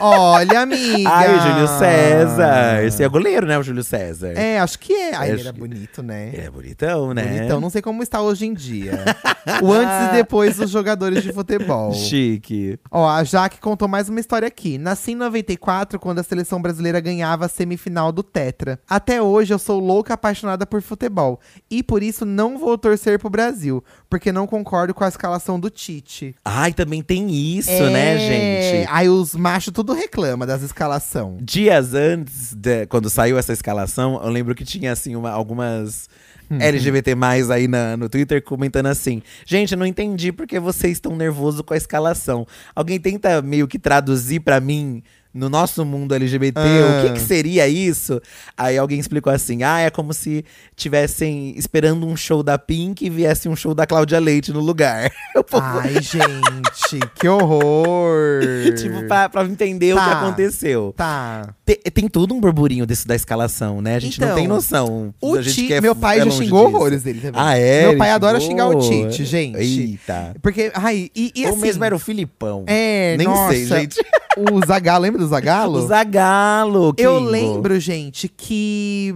Olha, amiga! Ai, Júlio César. Esse é goleiro, né? O Júlio César. É, acho que é. Ai, É, ele acho era bonito, né? Ele é bonitão, né? Bonitão, não sei como está hoje em dia. o antes e depois dos jogadores de futebol. Chique. Ó, a Jaque contou mais uma história aqui. Nasci em 94, quando a seleção brasileira ganhava a semifinal do Tetra. Até hoje eu sou louca apaixonada por futebol. E por isso não vou torcer pro Brasil, porque não concordo com a escalação do Tite. Ai, também tem isso, É, né, gente? Aí os machos tudo reclama das escalação. Dias antes, de- quando saiu essa escalação, eu lembro que tinha, assim, uma- algumas Uhum. LGBT+, aí na- no Twitter comentando assim. Gente, não entendi porque vocês estão nervosos com a escalação. Alguém tenta meio que traduzir pra mim… No nosso mundo LGBT, Ah. o que, que seria isso? Aí alguém explicou assim: ah, é como se tivessem esperando um show da Pink e viesse um show da Cláudia Leite no lugar. Ai, gente, que horror! tipo, pra, pra entender o que Tá. aconteceu. Tá. Tem, tem tudo um burburinho desse da escalação, né? A gente não Então, tem noção. O A gente quer- meu pai é já xingou disso. horrores dele também. Ah, é? Meu pai adora xingar o? Tite, gente. Eita. Porque, ai, e, e Ou assim, mesmo era o Filipão. É, Nem nossa, sei, gente. O Zagalo, lembra do Zagalo? O Zagalo, Eu Kingo. lembro, gente, que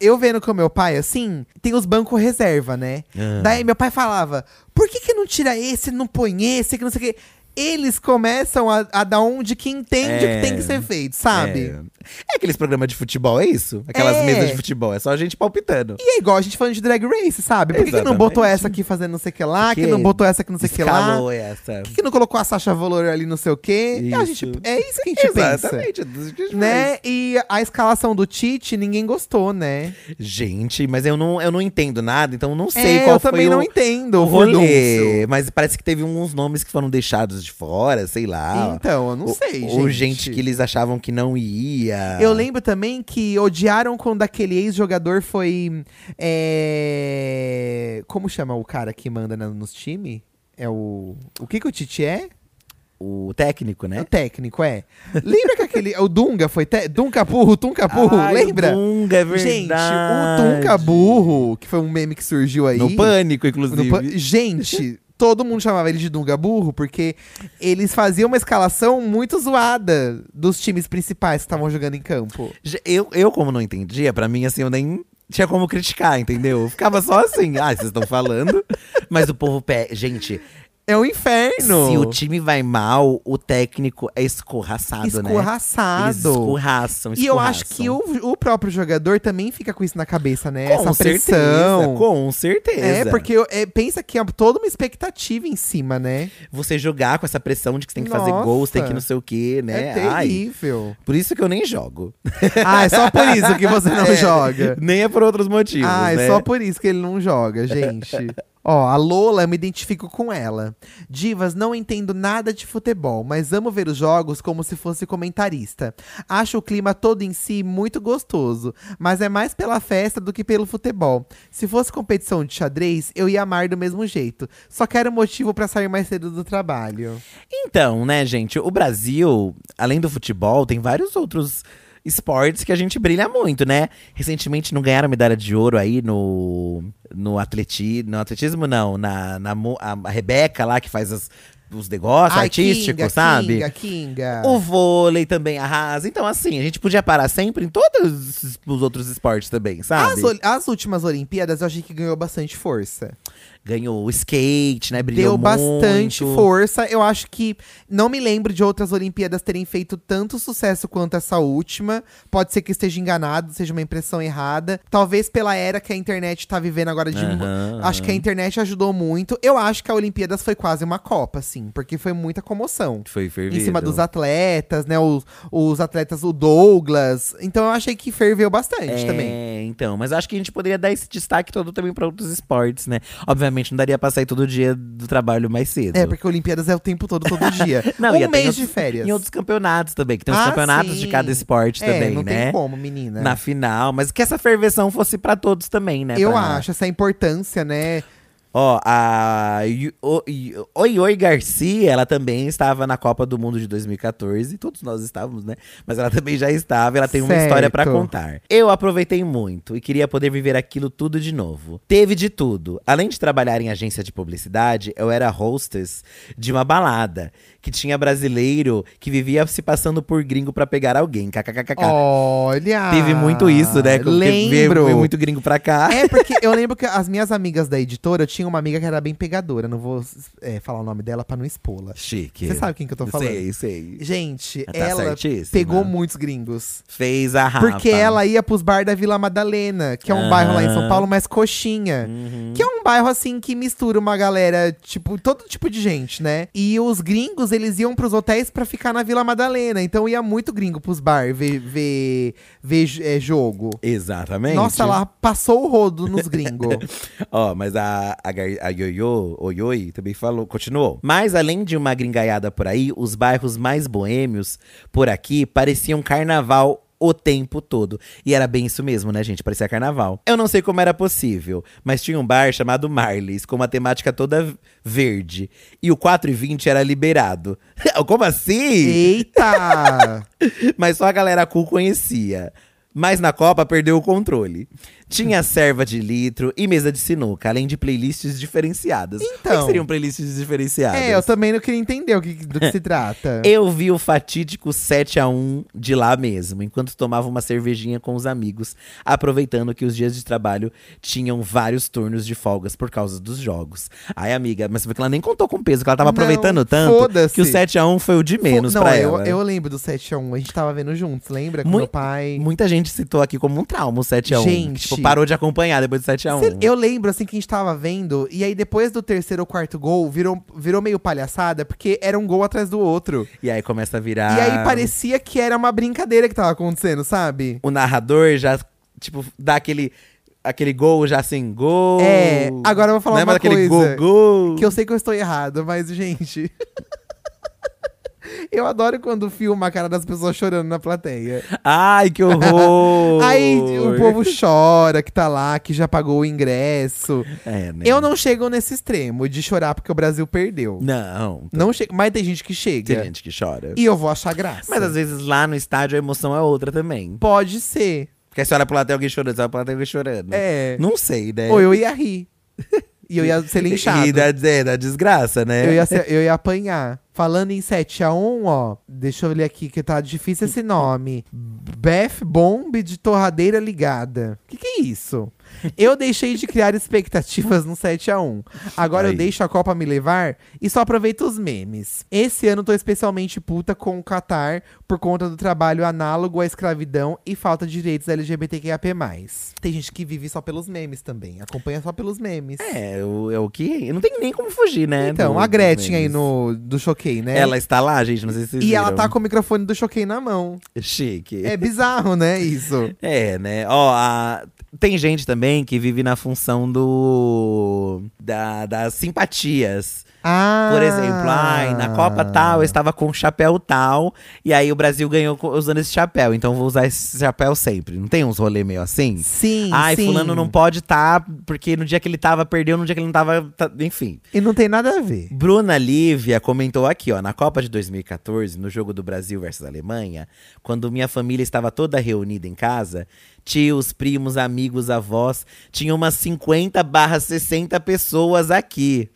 eu vendo com meu pai, assim, tem os bancos reserva, né? Ah. Daí meu pai falava, por que que não tira esse, não põe esse, que não sei o quê? Eles começam a, a dar um de que entende o É. que tem que ser feito, sabe? É. É aqueles programas de futebol, é isso? Aquelas É. mesas de futebol, é só a gente palpitando. E é igual a gente falando de drag race, sabe? Por que, que não Exatamente. botou essa aqui fazendo não sei o que lá, que Que não botou essa aqui não sei o que lá? Essa. Por que, que não colocou a Sasha Valor ali não sei o quê? E a Isso. gente, é isso que a gente pensa. Exatamente. é isso que a Né? E a escalação do Tite, ninguém gostou, né? Gente, mas eu não, eu não entendo nada, então não sei é, qual eu foi também o, não entendo o o rolê. Mas parece que teve uns nomes que foram deixados de fora, sei lá. Então, eu não Ou- sei, gente. Ou gente que eles achavam que não ia. Eu lembro também que odiaram quando aquele ex-jogador foi. é, Como chama o cara que manda na- nos times? É o. O que, que o Tite é? O técnico, É né? o técnico, é. Lembra que aquele. O Dunga foi. Te... Dunca Burro, Tunca Burro, Ai, lembra? O Dunga, é verdade. Gente, o Tunca Burro, que foi um meme que surgiu aí. No pânico, no inclusive. pa- Gente, todo mundo chamava ele de Dunga Burro, porque eles faziam uma escalação muito zoada dos times principais que estavam jogando em campo. Eu, eu, como não entendia, pra mim, assim, eu nem tinha como criticar, entendeu? Eu ficava só assim, ah, vocês estão falando. Mas o povo pé. Gente, É o inferno. se o time vai mal, o técnico é escorraçado, né? Escorraçado. Eles escorraçam, E eu acho que escorraçam. o, o próprio jogador também fica com isso na cabeça, né? Com Essa certeza, pressão. com certeza. É, porque é, pensa que é toda uma expectativa em cima, né? Você jogar com essa pressão de que você tem que fazer Nossa. gols, tem que não sei o quê, né? É Ai, terrível. por isso que eu nem jogo. ah, é só por isso que você não É, joga. Nem é por outros motivos, Ah, é né? só por isso que ele não joga, gente. Ó, a Lola, eu me identifico com ela. Divas, não entendo nada de futebol, mas amo ver os jogos como se fosse comentarista. Acho o clima todo em si muito gostoso, mas é mais pela festa do que pelo futebol. Se fosse competição de xadrez, eu ia amar do mesmo jeito. Só quero motivo pra sair mais cedo do trabalho. Então, né, gente, o Brasil, além do futebol, tem vários outros esportes que a gente brilha muito, né? Recentemente não ganharam medalha de ouro aí no, no, atleti, no atletismo, não. Na, na a, Rebeca lá, que faz as- os negócios artísticos, sabe? Kinga, Kinga. O vôlei também arrasa. Então, assim, a gente podia parar sempre em todos os- os outros esportes também, sabe? As, as últimas Olimpíadas eu achei que ganhou bastante força. Ganhou o skate, né? Brilhou Deu bastante muito. força. Eu acho que não me lembro de outras Olimpíadas terem feito tanto sucesso quanto essa última. Pode ser que esteja enganado, seja uma impressão errada. Talvez pela era que a internet tá vivendo agora de. Aham, Acho que a internet ajudou muito. Eu acho que a Olimpíadas foi quase uma Copa, assim, porque foi muita comoção. Foi fervido. Em cima dos atletas, né? Os, os atletas, o Douglas. Então eu achei que ferveu bastante é, também. então, mas acho que a gente poderia dar esse destaque todo também para outros esportes, né? Obviamente sinceramente, não daria pra sair todo dia do trabalho mais cedo. É, porque Olimpíadas é o tempo todo, todo dia. Não, um mês de férias. Em outros campeonatos também, que tem os Ah, campeonatos sim. de cada esporte é, também, não né? tem como, menina. Na final, mas que essa ferveção fosse pra todos também, né? Eu Pra- acho essa importância, né? Ó, a Oi Oi Garcia, ela também estava na Copa do Mundo de 2014. Todos nós estávamos, né? Mas ela também já estava, ela tem uma Certo. história pra contar. Eu aproveitei muito e queria poder viver aquilo tudo de novo. Teve de tudo. Além de trabalhar em agência de publicidade, eu era hostess de uma balada que tinha brasileiro que vivia se passando por gringo pra pegar alguém. KKKK. Olha! Teve muito isso, né? Porque Lembro. veio muito gringo pra cá. É, porque eu lembro que as minhas amigas da editora, eu tinha uma amiga que era bem pegadora. Não vou é, falar o nome dela pra não expô-la. Chique. Você sabe quem que eu tô falando? Sei, sei. Gente, Tá ela certíssima. pegou muitos gringos. Fez a rapa. Porque ela ia pros bar da Vila Madalena, que é um bairro lá em São Paulo, mais coxinha. Uhum. Que é um bairro, assim, que mistura uma galera, tipo, todo tipo de gente, né? E os gringos, eles iam pros hotéis pra ficar na Vila Madalena. Então ia muito gringo pros bar ver, ver, ver é, jogo. Exatamente. Nossa, ela passou o rodo nos gringos. Ó, mas a, a, a Yoyo, o Yoi, também falou, continuou. Mas além de uma gringaiada por aí, os bairros mais boêmios por aqui pareciam carnaval o tempo todo. E era bem isso mesmo, né, gente? Parecia carnaval. Eu não sei como era possível, mas tinha um bar chamado Marley's, com uma temática toda verde. E o 4 e 20 era liberado. como assim? Eita! Mas só a galera cool conhecia. Mas na Copa perdeu o controle. Tinha serva de litro e mesa de sinuca, além de playlists diferenciadas. O que Então. seriam playlists diferenciadas? é, eu também não queria entender o que, do que se trata. Eu vi o fatídico 7 a 1 de lá mesmo, enquanto tomava uma cervejinha com os amigos, aproveitando que os dias de trabalho tinham vários turnos de folgas por causa dos jogos. Ai, amiga, mas você vê que ela nem contou com peso, que ela tava Não, aproveitando tanto que o 7 a 1 foi o de menos não, pra eu, ela. eu lembro do 7x1, a gente tava vendo juntos, lembra? Com Mui- meu pai. Muita gente citou aqui como um trauma o 7x1. Gente. Tipo, parou de acompanhar depois do 7x1. Cê- Eu lembro, assim, que a gente tava vendo, e aí depois do terceiro ou quarto gol, virou, virou meio palhaçada, porque era um gol atrás do outro. E aí começa a virar. E aí parecia que era uma brincadeira que tava acontecendo, sabe? O narrador já, tipo, dá aquele. Aquele gol já assim, gol. É, agora eu vou falar Lembra uma daquele coisa. gol, gol. Que eu sei que eu estou errado, mas, gente. eu adoro quando filma a cara das pessoas chorando na plateia. Ai, que horror! Aí o povo chora que tá lá, que já pagou o ingresso. É, né? Eu não chego nesse extremo de chorar porque o Brasil perdeu. Não. Não chego, mas tem gente que chega. Tem gente que chora. E eu vou achar graça. Mas às vezes lá no estádio a emoção é outra também. Pode ser. Porque você olha lado tem alguém chorando, você olha lado tem alguém chorando. É. Não sei, né? Ou eu ia rir. e eu ia ser linchado. E da, é, da desgraça, né? Eu ia, ser- eu ia apanhar. Falando em 7x1, ó. Deixa eu ler aqui que tá difícil esse nome. Beth Bomb de torradeira ligada. O que, que é isso? Eu deixei de criar expectativas no 7x1. Agora Aí. eu deixo a Copa me levar e só aproveito os memes. Esse ano tô especialmente puta com o Qatar por conta do trabalho análogo à escravidão e falta de direitos LGBTQIAP+. Tem gente que vive só pelos memes também. Acompanha só pelos memes. É, o, é o que. Não tem nem como fugir, né? Então, do- a Gretchen aí no, do Choquei, né? Ela está lá, gente, não sei se vocês E ela viram. tá com o microfone do Choquei na mão. Chique. É bizarro, né, isso? É, né? Ó, a- tem gente também que vive na função do. Da, das simpatias. Ah! Por exemplo, ai, na Copa tal, eu estava com um chapéu tal, e aí o Brasil ganhou usando esse chapéu, então vou usar esse chapéu sempre. Não tem uns rolê meio assim? Sim, Ai, sim. fulano não pode estar, porque no dia que ele tava, perdeu, no dia que ele não tava. tá- enfim. E não tem nada a ver. Bruna Lívia comentou aqui, ó, na Copa de 2014, no jogo do Brasil versus Alemanha, quando minha família estava toda reunida em casa, tios, primos, amigos, avós, tinha umas 50 barra 60 pessoas aqui.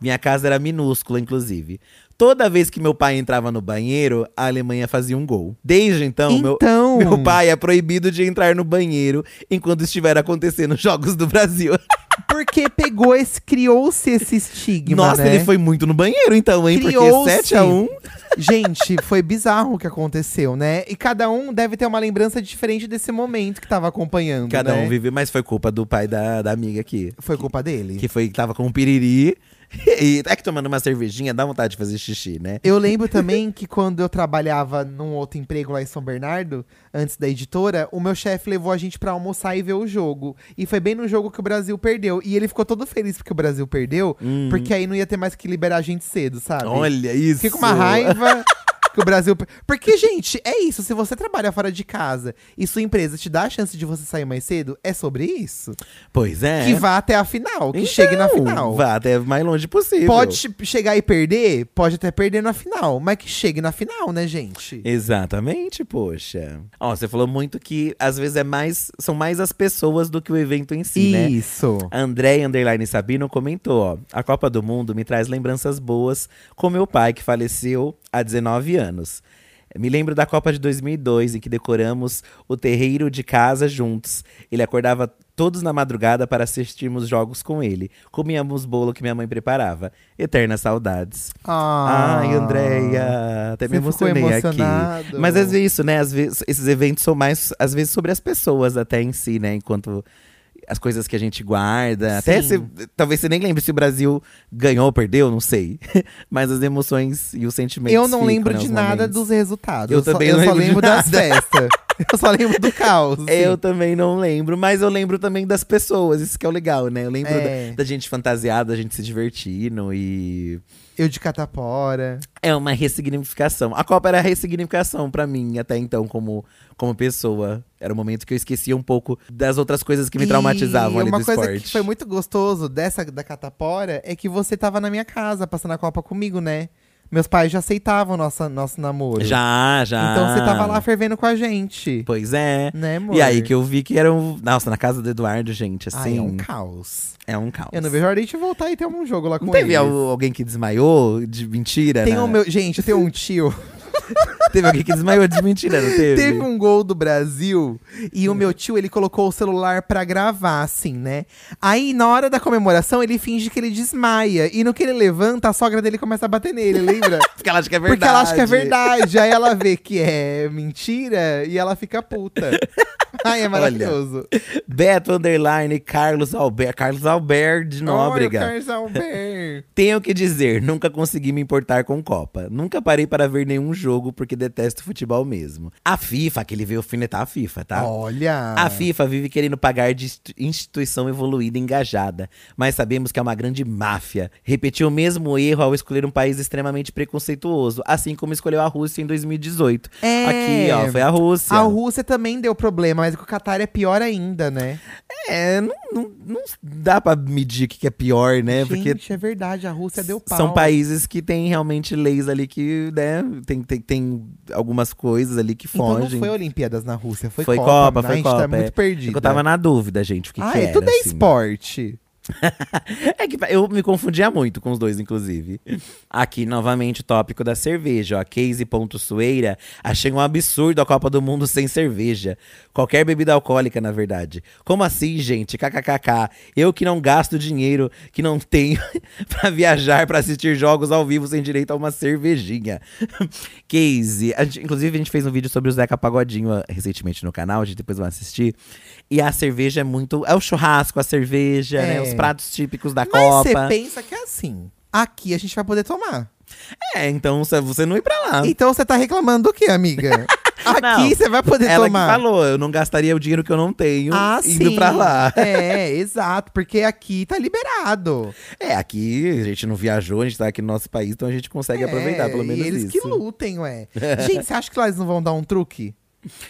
Minha casa era minúscula, inclusive. Toda vez que meu pai entrava no banheiro, a Alemanha fazia um gol. Desde então, meu- Então. meu, pai é proibido de entrar no banheiro enquanto estiver acontecendo os jogos do Brasil. Porque pegou esse, criou-se esse estigma, Nossa, né? ele foi muito no banheiro, então, hein? Porque Criou-se. 7 a 1 Gente, foi bizarro o que aconteceu, né? E cada um deve ter uma lembrança diferente desse momento que tava acompanhando, Cada né? um vive, mas foi culpa do pai da, da amiga aqui. Foi culpa dele? Que foi que tava com um piriri E é que tomando uma cervejinha dá vontade de fazer xixi, né? Eu lembro também que quando eu trabalhava num outro emprego lá em São Bernardo, antes da editora, o meu chefe levou a gente pra almoçar e ver o jogo. E foi bem no jogo que o Brasil perdeu. E ele ficou todo feliz porque o Brasil perdeu, porque aí não ia ter mais que liberar a gente cedo, sabe? Olha isso. Fica uma raiva que o Brasil. Porque, gente, é isso. Se você trabalha fora de casa e sua empresa te dá a chance de você sair mais cedo, é sobre isso. Pois é. Que vá até a final, que Então, chegue na final. Vá até o mais longe possível. Pode che- chegar e perder, pode até perder na final, mas que chegue na final, né, gente? Exatamente, poxa. Ó, você falou muito que às vezes é mais. São mais as pessoas do que o evento em si, né? Isso. André Underline Sabino comentou, ó. A Copa do Mundo me traz lembranças boas com meu pai, que faleceu há 19 anos. Me lembro da Copa de 2002, em que decoramos o terreiro de casa juntos. Ele acordava todos na madrugada para assistirmos jogos com ele. Comíamos bolo que minha mãe preparava. Eternas saudades. Ah, Ai, Andréia, até me emocionei aqui. Mas às vezes isso, né? Às vezes, esses eventos são mais, às vezes, sobre as pessoas até em si, né? Enquanto as coisas que a gente guarda. Até Sim. se, talvez você nem lembre se o Brasil ganhou ou perdeu, não sei. Mas as emoções e os sentimentos Eu não ficam, lembro né, de os nada momentos. dos resultados. Eu só- também eu não só lembro lembro das festas. eu só lembro do caos. Eu também não lembro, mas eu lembro também das pessoas, isso que é o legal, né? Eu lembro É. da, da gente fantasiada, da gente se divertindo e Eu de catapora. É uma ressignificação. A Copa era a ressignificação pra mim, até então, como, como pessoa. Era o momento que eu esquecia um pouco das outras coisas que me traumatizavam e ali uma do coisa esporte. que foi muito gostoso dessa da catapora é que você tava na minha casa passando a Copa comigo, né? Meus pais já aceitavam nossa, nosso namoro. Já, já. Então você tava lá fervendo com a gente. Pois é. Né, amor? E aí que eu vi que era um. Nossa, na casa do Eduardo, gente, assim. Ai, é um caos. é um caos. Eu não vejo a hora de voltar e ter um jogo lá com Não teve eles. al- alguém que desmaiou de mentira? Tem né? um meu, gente, tem um tio. Teve alguém que desmaiou de mentira, não teve? Teve um gol do Brasil e o meu tio, ele colocou o celular pra gravar, assim, né? Aí, na hora da comemoração, ele finge que ele desmaia. E no que ele levanta, a sogra dele começa a bater nele, lembra? Porque ela acha que é verdade. Porque ela acha que é verdade. Aí ela vê que é mentira e ela fica puta. Ai, é maravilhoso. Beto Underline, Carlos Albert. Carlos Albert de Nóbrega. Olha Carlos Albert. Tenho que dizer, nunca consegui me importar com Copa. Nunca parei para ver nenhum jogo porque detesto futebol mesmo. A FIFA, que ele veio alfinetar a FIFA, tá? Olha. A FIFA vive querendo pagar de institu- instituição evoluída e engajada, mas sabemos que é uma grande máfia. Repetiu o mesmo erro ao escolher um país extremamente preconceituoso, assim como escolheu a Rússia em 2018. É. Aqui, ó, foi a Rússia. A Rússia também deu problema, mas com o Qatar é pior ainda, né? É, não, não, não dá pra medir o que que é pior, né? Gente, Porque é verdade, a Rússia deu pau. São países que têm realmente leis ali que, né, tem, tem, tem algumas coisas ali que Então não fogem. foi Olimpíadas na Rússia, foi, Foi Copa. Copa, né? foi A gente Copa, tá é. muito perdido. Eu tava na dúvida, gente, o que, Ah, que e era. tudo é assim. esporte. É que eu me confundia muito com os dois, inclusive. Aqui, novamente, o tópico da cerveja. Ó. Case.sueira. Achei um absurdo a Copa do Mundo sem cerveja. Qualquer bebida alcoólica, na verdade. Como assim, gente? KKKK. Eu que não gasto dinheiro, que não tenho pra viajar, pra assistir jogos ao vivo sem direito a uma cervejinha. Case. a gente- inclusive, a gente fez um vídeo sobre o Zeca Pagodinho ó, recentemente no canal. A gente depois vai assistir. E a cerveja é muito. É o churrasco, a cerveja, né? É. Os pratos típicos da Mas você Copa. pensa que é assim. Aqui a gente vai poder tomar. É, então você não ir pra lá. Então você tá reclamando do quê, amiga? Aqui você vai poder Ela tomar. que falou, eu não gastaria o dinheiro que eu não tenho Ah, indo sim. pra lá. É, exato, porque aqui tá liberado. É, aqui a gente não viajou, a gente tá aqui no nosso país, então a gente consegue aproveitar É, pelo menos e eles isso. que lutem, ué. Gente, você acha que lá eles não vão dar um truque?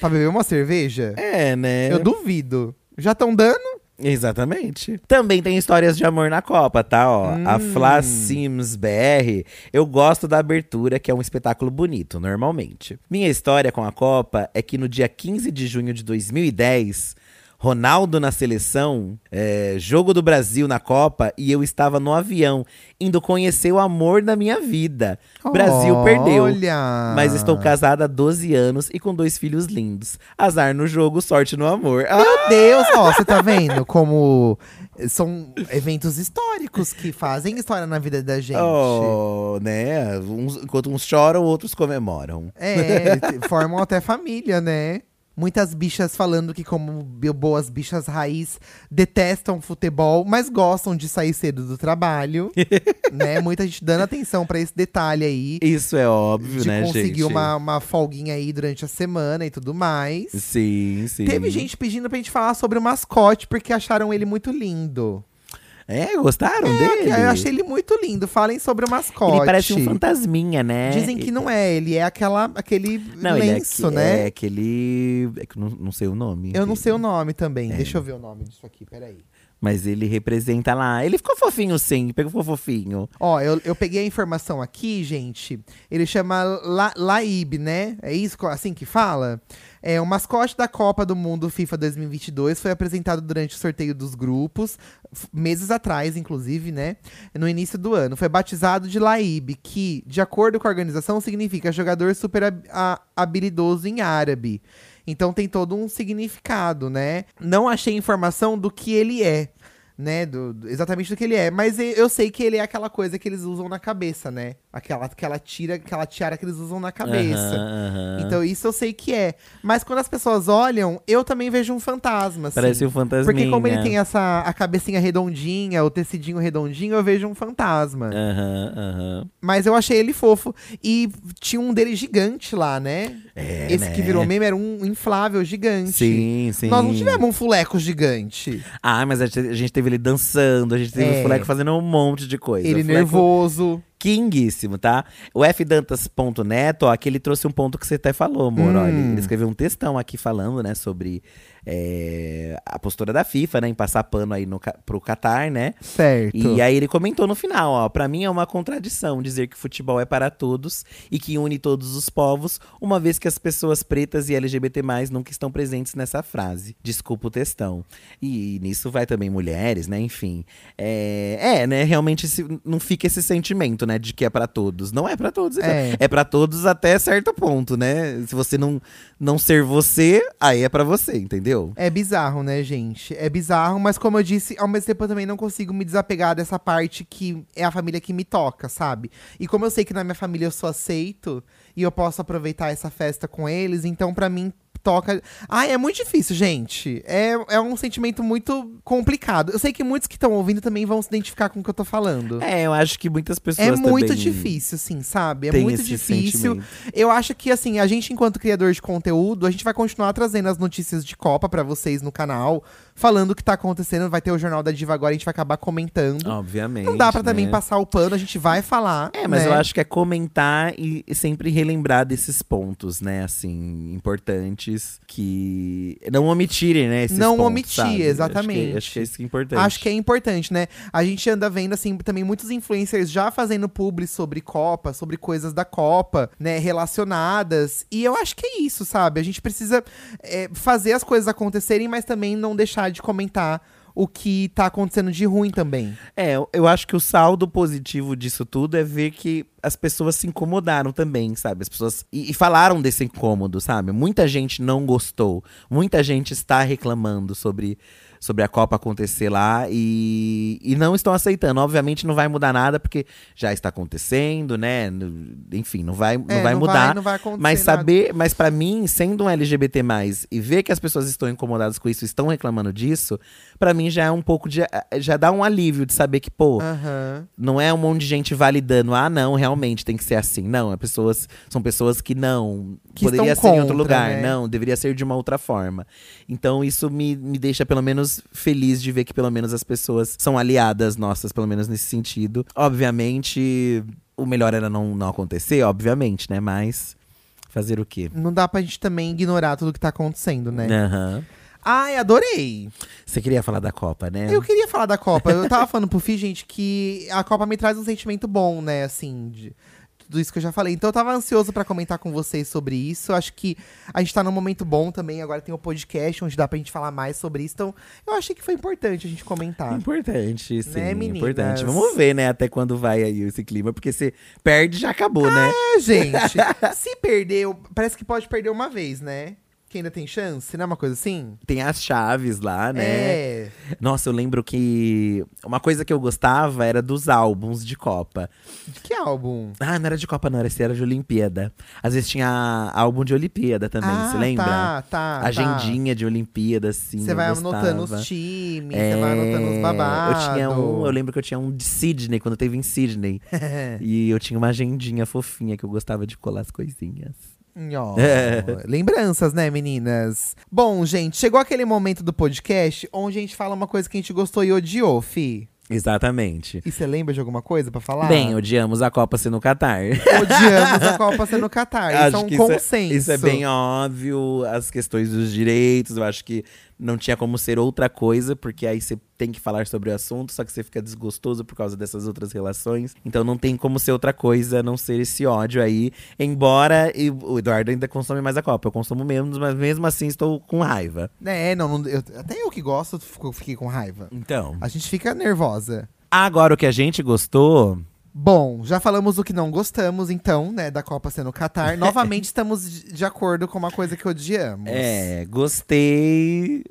Pra beber uma cerveja? É, né? Eu duvido. Já estão dando? Exatamente. Também tem histórias de amor na Copa, tá? Ó, a Hum. Fla Sims BR. Eu gosto da abertura, que é um espetáculo bonito, normalmente. Minha história com a Copa é que no dia 15 de junho de 2010. Ronaldo na seleção, é, jogo do Brasil na Copa, e eu estava no avião, indo conhecer o amor da minha vida. Brasil perdeu. Olha! Mas estou casada há 12 anos e com dois filhos lindos. Azar no jogo, sorte no amor. Ah, Meu Deus, ó, você tá vendo como são eventos históricos que fazem história na vida da gente. Oh, né? Uns- enquanto uns choram, outros comemoram. É, formam até família, né? Muitas bichas falando que, como boas bichas raiz, detestam futebol, mas gostam de sair cedo do trabalho. né? Muita gente dando atenção pra esse detalhe aí. Isso é óbvio, de né, conseguir gente? uma, uma folguinha aí durante a semana e tudo mais. Sim, sim. Teve gente pedindo pra gente falar sobre o mascote, porque acharam ele muito lindo. É, gostaram É, dele? eu achei ele muito lindo. Falem sobre o mascote. Ele parece um fantasminha, né? Dizem que não é, ele é aquela, aquele Não, é lenço, aque- né? É aquele. É não, não sei o nome. Eu não sei o nome É. também. Deixa eu ver o nome disso aqui, peraí. Mas ele representa lá. Ele ficou fofinho, sim. Pegou fofinho. Ó, eu, eu peguei a informação aqui, gente. Ele chama La, Laib, né? É isso assim que fala? É, o mascote da Copa do Mundo FIFA 2022 foi apresentado durante o sorteio dos grupos, meses atrás, inclusive, né? No início do ano. Foi batizado de Laib, que, de acordo com a organização, significa jogador super habilidoso em árabe. Então tem todo um significado, né? Não achei informação do que ele é. Né, do, do- exatamente do que ele é. Mas eu sei que ele é aquela coisa que eles usam na cabeça, né? Aquela, aquela, tira, aquela tiara que eles usam na cabeça. Aham. Então isso eu sei que é. Mas quando as pessoas olham, eu também vejo um fantasma. assim. Parece um fantasminha. Porque como ele tem essa a cabecinha redondinha, o tecidinho redondinho, eu vejo um fantasma. Aham. Mas eu achei ele fofo. E tinha um dele gigante lá, né? É, Esse né? que virou meme era um inflável gigante. Sim, sim. Nós não tivemos um fuleco gigante. Ah, mas a gente, gente teve ele dançando, a gente teve É. o Fuleco fazendo um monte de coisa. ele Fuleco nervoso. Kinguíssimo, tá? O fdantas.net, ó, aqui ele trouxe um ponto que você até falou, amor. Hum. ele escreveu um textão aqui falando, né, sobre é, a postura da FIFA, né, em passar pano aí no, pro Qatar, né? Certo. E aí ele comentou no final, ó, pra mim é uma contradição dizer que futebol é para todos e que une todos os povos, uma vez que as pessoas pretas e LGBT+, nunca estão presentes nessa frase. Desculpa o textão. E, nisso vai também mulheres, né, enfim. É, é, né, realmente esse- não fica esse sentimento, né, de que é pra todos. Não é pra todos, É. é, é para todos até certo ponto, né? Se você não, não ser você, aí é pra você, entendeu? É bizarro, né, gente? É bizarro, mas como eu disse, ao mesmo tempo eu também não consigo me desapegar dessa parte que é a família que me toca, sabe? E como eu sei que na minha família eu sou aceito e eu posso aproveitar essa festa com eles, então pra mim toca. Ai, é muito difícil, gente. É, é um sentimento muito complicado. Eu sei que muitos que estão ouvindo também vão se identificar com o que eu tô falando. É, eu acho que muitas pessoas É muito difícil, sim, sabe? É muito difícil. sentimento. Eu acho que, assim, a gente, enquanto criador de conteúdo, a gente vai continuar trazendo as notícias de Copa pra vocês no canal, falando o que tá acontecendo. Vai ter o Jornal da Diva agora, a gente vai acabar comentando. Obviamente. Não dá pra também né? passar o pano, a gente vai falar. É, mas né? eu acho que é comentar e, e sempre relembrar desses pontos, né, assim, importantes que não omitirem, né, esses Não pontos, omitir, sabe? exatamente. Acho que, acho que é isso que é importante. Acho que é importante, né? A gente anda vendo, assim, também muitos influencers já fazendo publi sobre Copa, sobre coisas da Copa, né? Relacionadas. E eu acho que é isso, sabe? A gente precisa é, fazer as coisas acontecerem, mas também não deixar de comentar o que tá acontecendo de ruim também. É, eu- eu acho que o saldo positivo disso tudo é ver que as pessoas se incomodaram também, sabe? As pessoas. E, e falaram desse incômodo, sabe? Muita gente não gostou. Muita gente está reclamando sobre, sobre a Copa acontecer lá e, e não estão aceitando. Obviamente não vai mudar nada, porque já está acontecendo, né? Enfim, não vai, não É, vai mudar. não vai acontecer Mas nada. saber, mas pra mim, sendo um LGBT+, e ver que as pessoas estão incomodadas com isso, estão reclamando disso, pra mim já é um pouco de já dá um alívio de saber que, pô, Aham. não é um monte de gente validando, ah, não, realmente tem que ser assim. Não, é pessoas, são pessoas que não, Que poderia ser em outro contra, lugar, né? não, deveria ser de uma outra forma. Então isso me, me deixa pelo menos feliz de ver que pelo menos as pessoas são aliadas nossas, pelo menos nesse sentido. Obviamente, o melhor era não, não acontecer, obviamente, né, mas fazer o quê? Não dá pra gente também ignorar tudo que tá acontecendo, né? Aham. Ai, adorei! Você queria falar da Copa, né? Eu queria falar da Copa. Eu tava falando pro Fih, gente, que a Copa me traz um sentimento bom, né? Assim, de tudo isso que eu já falei. Então eu tava ansioso pra comentar com vocês sobre isso. Acho que a gente tá num momento bom também. Agora tem o podcast, onde dá pra gente falar mais sobre isso. Então eu achei que foi importante a gente comentar. Importante, sim. Né, meninas? importante. Vamos ver, né, até quando vai aí esse clima, porque se perde, já acabou, né? É, gente. se perdeu, parece que pode perder uma vez, né? Que ainda tem chance, não é uma coisa assim? Tem as chaves lá, né? É. Nossa, eu lembro que uma coisa que eu gostava era dos álbuns de Copa. De que álbum? Ah, não era de Copa, não, era, esse era de Olimpíada. Às vezes tinha álbum de Olimpíada também, ah, você lembra? Tá, tá. Agendinha de Olimpíada, assim. Você vai gostava. anotando os times, É, você vai anotando os babados. Eu tinha um, eu lembro que eu tinha um de Sydney, quando teve em Sydney. e eu tinha uma agendinha fofinha que eu gostava de colar as coisinhas. Ó, Lembranças, né, meninas? Bom, gente, chegou aquele momento do podcast onde a gente fala uma coisa que a gente gostou e odiou, Fi. Exatamente. E você lembra de alguma coisa pra falar? Bem, odiamos a Copa ser no Catar. Odiamos a Copa sendo Catar. Isso é um é- consenso. Isso é bem óbvio, as questões dos direitos, eu acho que não tinha como ser outra coisa, porque aí você tem que falar sobre o assunto, só que você fica desgostoso por causa dessas outras relações. Então não tem como ser outra coisa a não ser esse ódio aí. Embora e o Eduardo ainda consome mais a Copa, eu consumo menos, mas mesmo assim estou com raiva. É, não, não- eu- até eu que gosto, fico- fiquei com raiva. Então, A gente fica nervosa. agora o que a gente gostou, Bom, já falamos do que não gostamos, então, né, da Copa sendo Catar. Novamente estamos de acordo com uma coisa que odiamos. é, gostei.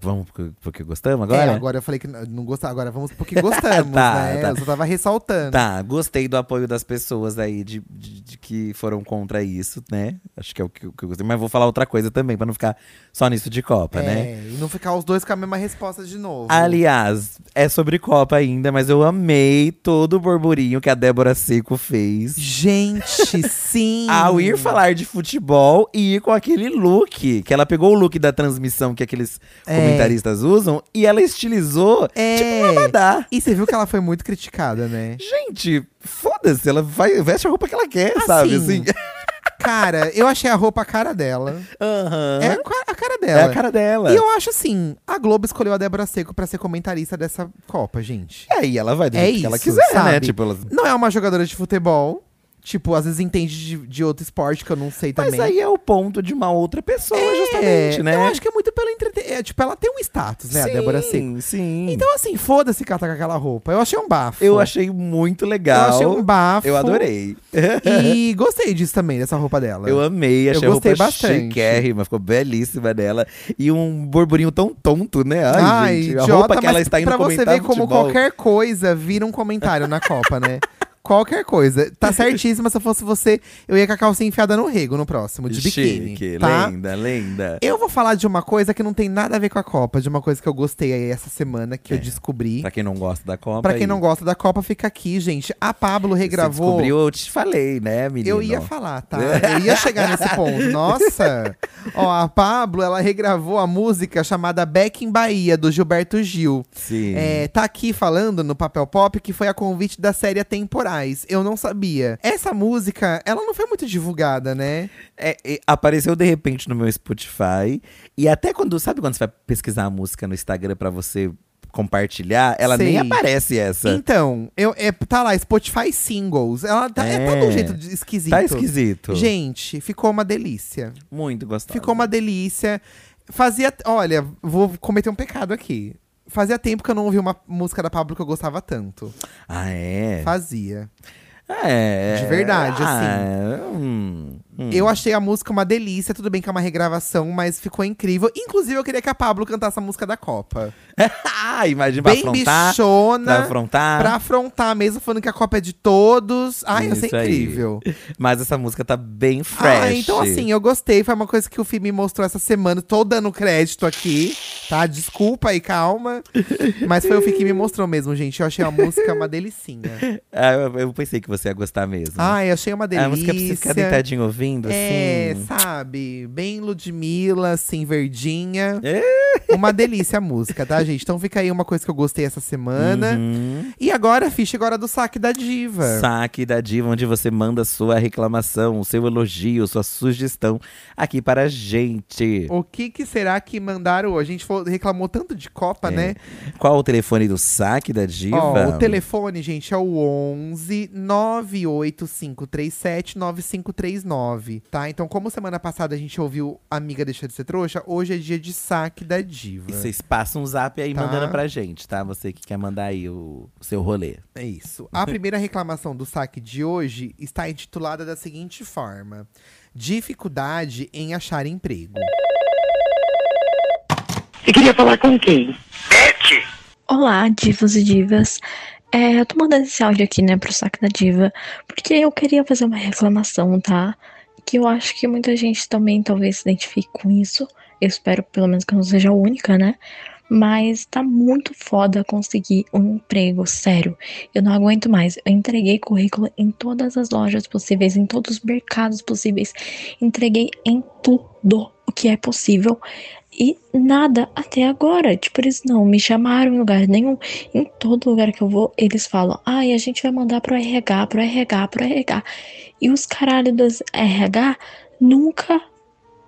Vamos porque, porque gostamos agora? É, agora eu falei que não gostava, agora vamos porque gostamos, Tá, né? tá. Eu só tava ressaltando. Tá, gostei do apoio das pessoas aí de, de- de que foram contra isso, né? Acho que é o que, que eu gostei. Mas vou falar outra coisa também, pra não ficar só nisso de Copa, é, né? e não ficar os dois com a mesma resposta de novo. Aliás, é sobre Copa ainda, mas eu amei todo o burburinho que a Débora Seco fez. Gente, sim! Ao ir falar de futebol e ir com aquele look, que ela pegou o look da transmissão que aqueles É. comentaristas usam e ela estilizou É. tipo uma badá. E você viu que ela foi muito criticada, né? Gente, foda-se, ela vai, veste a roupa que ela quer, sabe? Assim, Assim. Cara, eu achei a roupa a cara dela. Aham. É a ca- a cara É dela. a cara dela. E eu acho assim, a Globo escolheu a Débora Seco pra ser comentarista dessa Copa, gente. E aí ela vai do É jeito que ela isso, quiser, né? sabe? Tipo, ela... Não é uma jogadora de futebol. Tipo, às vezes entende de, de outro esporte que eu não sei Mas também. aí é o ponto de uma outra pessoa, justamente, É, né? Eu acho que é muito pelo entretenimento. tipo, ela tem um status, né, a Débora Seco. Sim, sim. Então, assim, foda-se que ela tá com aquela roupa. Eu achei um bafo. eu achei muito Eu legal. achei um bafo. Eu adorei. E gostei disso também, dessa roupa dela. Eu amei, achei Eu a gostei roupa bastante. chiquérrima, ficou belíssima dela. E um burburinho tão tonto, né? Ai, Ai, gente, idiota, a roupa que mas ela está indo pra você comentar ver como futebol. qualquer coisa vira um comentário na Copa, né? Qualquer coisa. Tá certíssima, se eu fosse você, eu ia com a calcinha enfiada no rego no próximo, de biquíni. Chique, tá? lenda, lenda. Eu vou falar de uma coisa que não tem nada a ver com a Copa, de uma coisa que eu gostei aí essa semana, que eu É. descobri. Pra quem não gosta da Copa. Pra quem não gosta da Copa, fica aqui, gente. A Pablo você regravou. descobriu, eu te falei, né, menino? Eu ia falar, tá? Eu ia chegar nesse ponto. Nossa! Ó, a Pablo, ela regravou a música chamada Back in Bahia, do Gilberto Gil. Sim. É, tá aqui falando no Papel Pop que foi a convite da série Eu não sabia. Essa música, ela não foi muito divulgada, né? É, é, apareceu de repente no meu Spotify. E até quando. Sabe quando você vai pesquisar a música no Instagram pra você compartilhar? Ela Sei. nem aparece essa. Então, eu, é, tá lá, Spotify Singles. Ela tá, é. tá de um É. jeito de- esquisito. Tá esquisito. Gente, ficou uma delícia. Muito gostoso. Ficou uma delícia. Fazia. Olha, vou cometer um pecado aqui. Fazia tempo que eu não ouvi uma música da Pablo que eu gostava tanto. Ah, é? Fazia. É. De verdade, ah, hum, hum. Eu achei a música uma delícia. Tudo bem que é uma regravação, mas ficou incrível. Inclusive, eu queria que a Pablo cantasse a música da Copa. ah, imagina pra Bem afrontar. bichona. Pra afrontar. Pra afrontar mesmo, falando que a Copa é de todos. Ai, ser Isso aí. incrível. Mas essa música tá bem fresh. Ah, então assim, eu gostei. Foi uma coisa que o Fih me mostrou essa semana. Tô dando crédito aqui, tá? Desculpa aí, calma. Mas foi o Fih que me mostrou mesmo, gente. Eu achei a música uma delicinha. Ah, eu, eu pensei que você ia gostar mesmo. Ai, achei uma delícia. a música você ficar deitadinho ouvindo, É, assim. sabe? Bem Ludmilla, assim, verdinha. É. Uma delícia a música, tá, gente? Então fica aí uma coisa que eu gostei essa semana. Uhum. E agora, Ficha, agora do saque da diva. Saque da Diva, onde você manda sua reclamação, o seu elogio, sua sugestão aqui para a gente. O que, que será que mandaram hoje? A gente reclamou tanto de Copa, É. né? Qual o telefone do saque da Diva? Ó, o telefone, gente, é o 11 98537 9539, tá? Então, como semana passada a gente ouviu Amiga Deixa de Ser Trouxa, hoje é dia de saque da diva. E vocês passam um zap aí Tá. mandando pra gente, tá? Você que quer mandar aí o, o seu rolê. É isso. A primeira reclamação do saque de hoje está intitulada da seguinte forma: Dificuldade em achar emprego. Você queria falar com quem? Olá, divos e divas. É, eu tô mandando esse áudio aqui, né, pro saco da diva, porque eu queria fazer uma reclamação, tá? Que eu acho que muita gente também talvez se identifique com isso. Eu espero pelo menos que eu não seja a única, né? Mas tá muito foda conseguir um emprego, sério. Eu não aguento mais. Eu entreguei currículo em todas as lojas possíveis, em todos os mercados possíveis. Entreguei em tudo o que é possível. E nada até agora. Tipo, eles não me chamaram em lugar nenhum. Em todo lugar que eu vou, eles falam: ai, a gente vai mandar pro RH, pro RH, pro RH. E os caralho dos RH nunca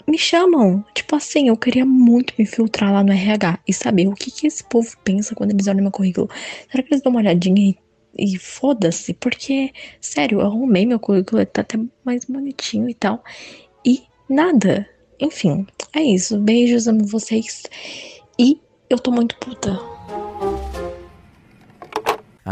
me chamam. Tipo assim, eu queria muito me filtrar lá no RH e saber o que, que esse povo pensa quando eles olham meu currículo. Será que eles dão uma olhadinha e, e foda-se? Porque, sério, eu arrumei meu currículo, tá até mais bonitinho e tal. E nada. Enfim, é isso. Beijos, amo vocês. E eu tô muito puta.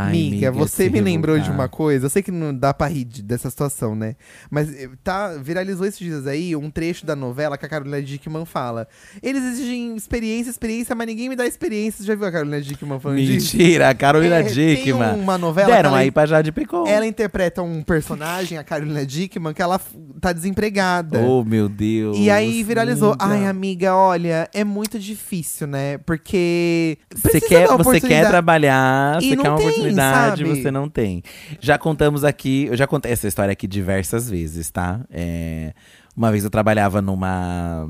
Ai, Miga, você me lembrou de revoltar. uma coisa. Eu sei que não dá pra rir de- dessa situação, né? Mas eh, tá, viralizou esses dias aí um trecho da novela que a Carolina Dickman fala. Eles exigem experiência, experiência, mas ninguém me dá experiência. Você já viu a Carolina Dickman falando disso? Mentira, a Carolina É, Tem Dickman. uma novela Deram aí pra Jade Picon. ela interpreta um personagem, a Carolina Dickman, que ela tá desempregada. Oh, meu Deus. E aí viralizou. amiga. Ai, amiga, olha, é muito difícil, né? Porque. Você quer, você quer oportunidade. trabalhar, você quer uma tem, oportunidade, sabe? você não tem. Já contamos aqui, eu já contei essa história aqui diversas vezes, tá? É, uma vez eu trabalhava numa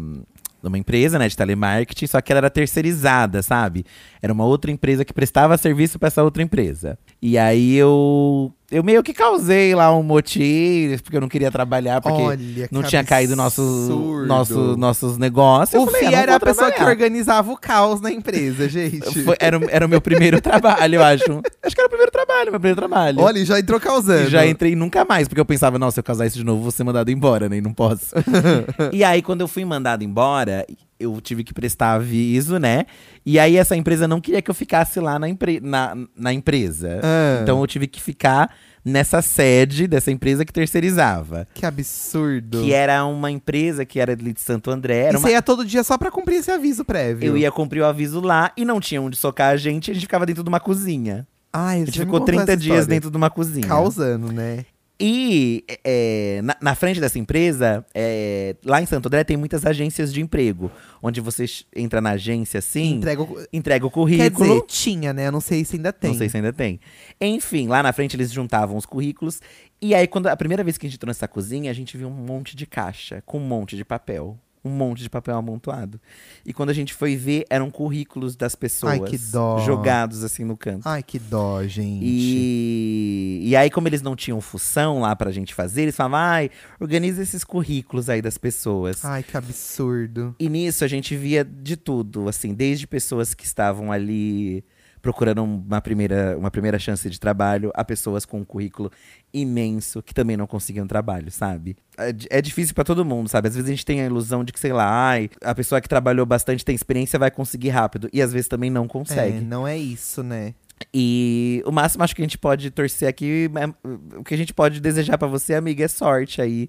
numa empresa, né, de telemarketing, só que ela era terceirizada, sabe? Era uma outra empresa que prestava serviço pra essa outra empresa. E aí eu eu meio que causei lá um motim, porque eu não queria trabalhar, porque Olha, não tinha caído nosso, absurdo. nosso, nossos negócios. O Fih ah, não era a pessoa que organizava o caos na empresa, gente. Foi- era, o- era o meu primeiro trabalho, eu acho. Acho que era o primeiro trabalho, meu primeiro trabalho. Olha, já entrou causando. E já entrei nunca mais, porque eu pensava, não, se eu casar isso de novo, vou ser mandado embora, né? E não posso. e aí, quando eu fui mandado embora, eu tive que prestar aviso, né? E aí, essa empresa não queria que eu ficasse lá na, empre na, na empresa. Ah. Então, eu tive que ficar nessa sede dessa empresa que terceirizava. Que absurdo. Que era uma empresa que era de Santo André. E Era uma... você ia todo dia só pra cumprir esse aviso prévio. Eu ia cumprir o aviso lá e não tinha onde socar a gente, a gente ficava dentro de uma cozinha. Ai, A você gente ficou contou 30 essa dias dentro de uma cozinha. Causando, né? E é, na, na frente dessa empresa, é, lá em Santo André, tem muitas agências de emprego. Onde você entra na agência assim, Entrega o... entrega o Quer currículo. dizer, tinha, né? Eu não sei se ainda tem. Não sei se ainda tem. Enfim, lá na frente eles juntavam os currículos. E aí, quando a primeira vez que a gente entrou nessa cozinha, a gente viu um monte de caixa com um monte de papel. Um monte de papel amontoado. E quando a gente foi ver, eram currículos das pessoas Ai, que dó. jogados assim no canto. Ai, que dó, gente. E, e aí, como eles não tinham função lá pra gente fazer, eles falavam, ai, organiza esses currículos aí das pessoas. Ai, que absurdo. E nisso a gente via de tudo, assim, desde pessoas que estavam ali procurando uma primeira, uma primeira chance de trabalho, a pessoas com um currículo imenso que também não conseguiam trabalho, sabe? É, é difícil pra todo mundo, sabe? Às vezes a gente tem a ilusão de que, sei lá, ai, a pessoa que trabalhou bastante tem experiência vai conseguir rápido. E às vezes também não consegue. É, não é isso, né? E o máximo acho que a gente pode torcer aqui, é- o que a gente pode desejar pra você, amiga, é sorte aí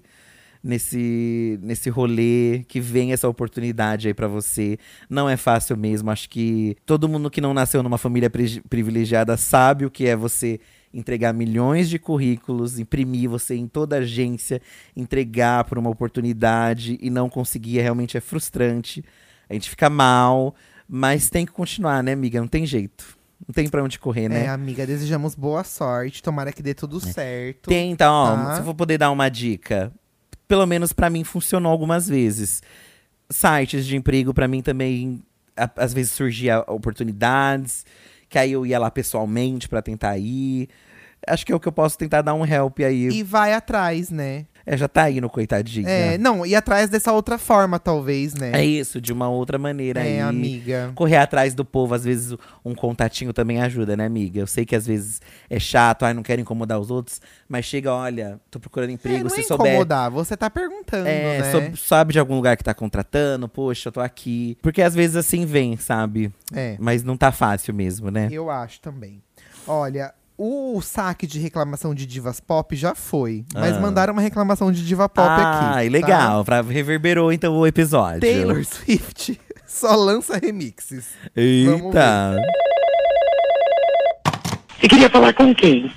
nesse nesse rolê, que vem essa oportunidade aí pra você. Não é fácil mesmo, acho que todo mundo que não nasceu numa família pri- privilegiada sabe o que é você entregar milhões de currículos, imprimir você em toda agência, entregar por uma oportunidade e não conseguir, é realmente é frustrante. A gente fica mal, mas tem que continuar, né, amiga? Não tem jeito. Não tem pra onde correr, né? É, amiga, desejamos boa sorte. Tomara que dê tudo certo. Tem, então, ó, Tá. se eu for poder dar uma dica, pelo menos pra mim funcionou algumas vezes. Sites de emprego pra mim também a- às vezes surgia oportunidades, que aí eu ia lá pessoalmente pra tentar ir. Acho que é o que eu posso tentar dar um help aí. E vai atrás, né? É, já tá indo, coitadinha. É, não, e atrás dessa outra forma, talvez, né? É isso, de uma outra maneira aí. É, amiga. Correr atrás do povo, às vezes um contatinho também ajuda, né, amiga? Eu sei que às vezes é chato, ai, não quero incomodar os outros, mas chega, olha, tô procurando É, emprego, não se é souber. incomodar, você tá perguntando, É, né? sabe de algum lugar que tá contratando? Poxa, eu tô aqui. Porque às vezes assim vem, sabe? É, Mas não tá fácil mesmo, né? eu acho também. Olha, o saque de reclamação de divas pop já foi. Mas Ah. mandaram uma reclamação de diva pop ah, aqui. tá? legal. Pra, reverberou então o episódio. Taylor Swift só lança remixes. Vamos Eita. Você queria falar com quem?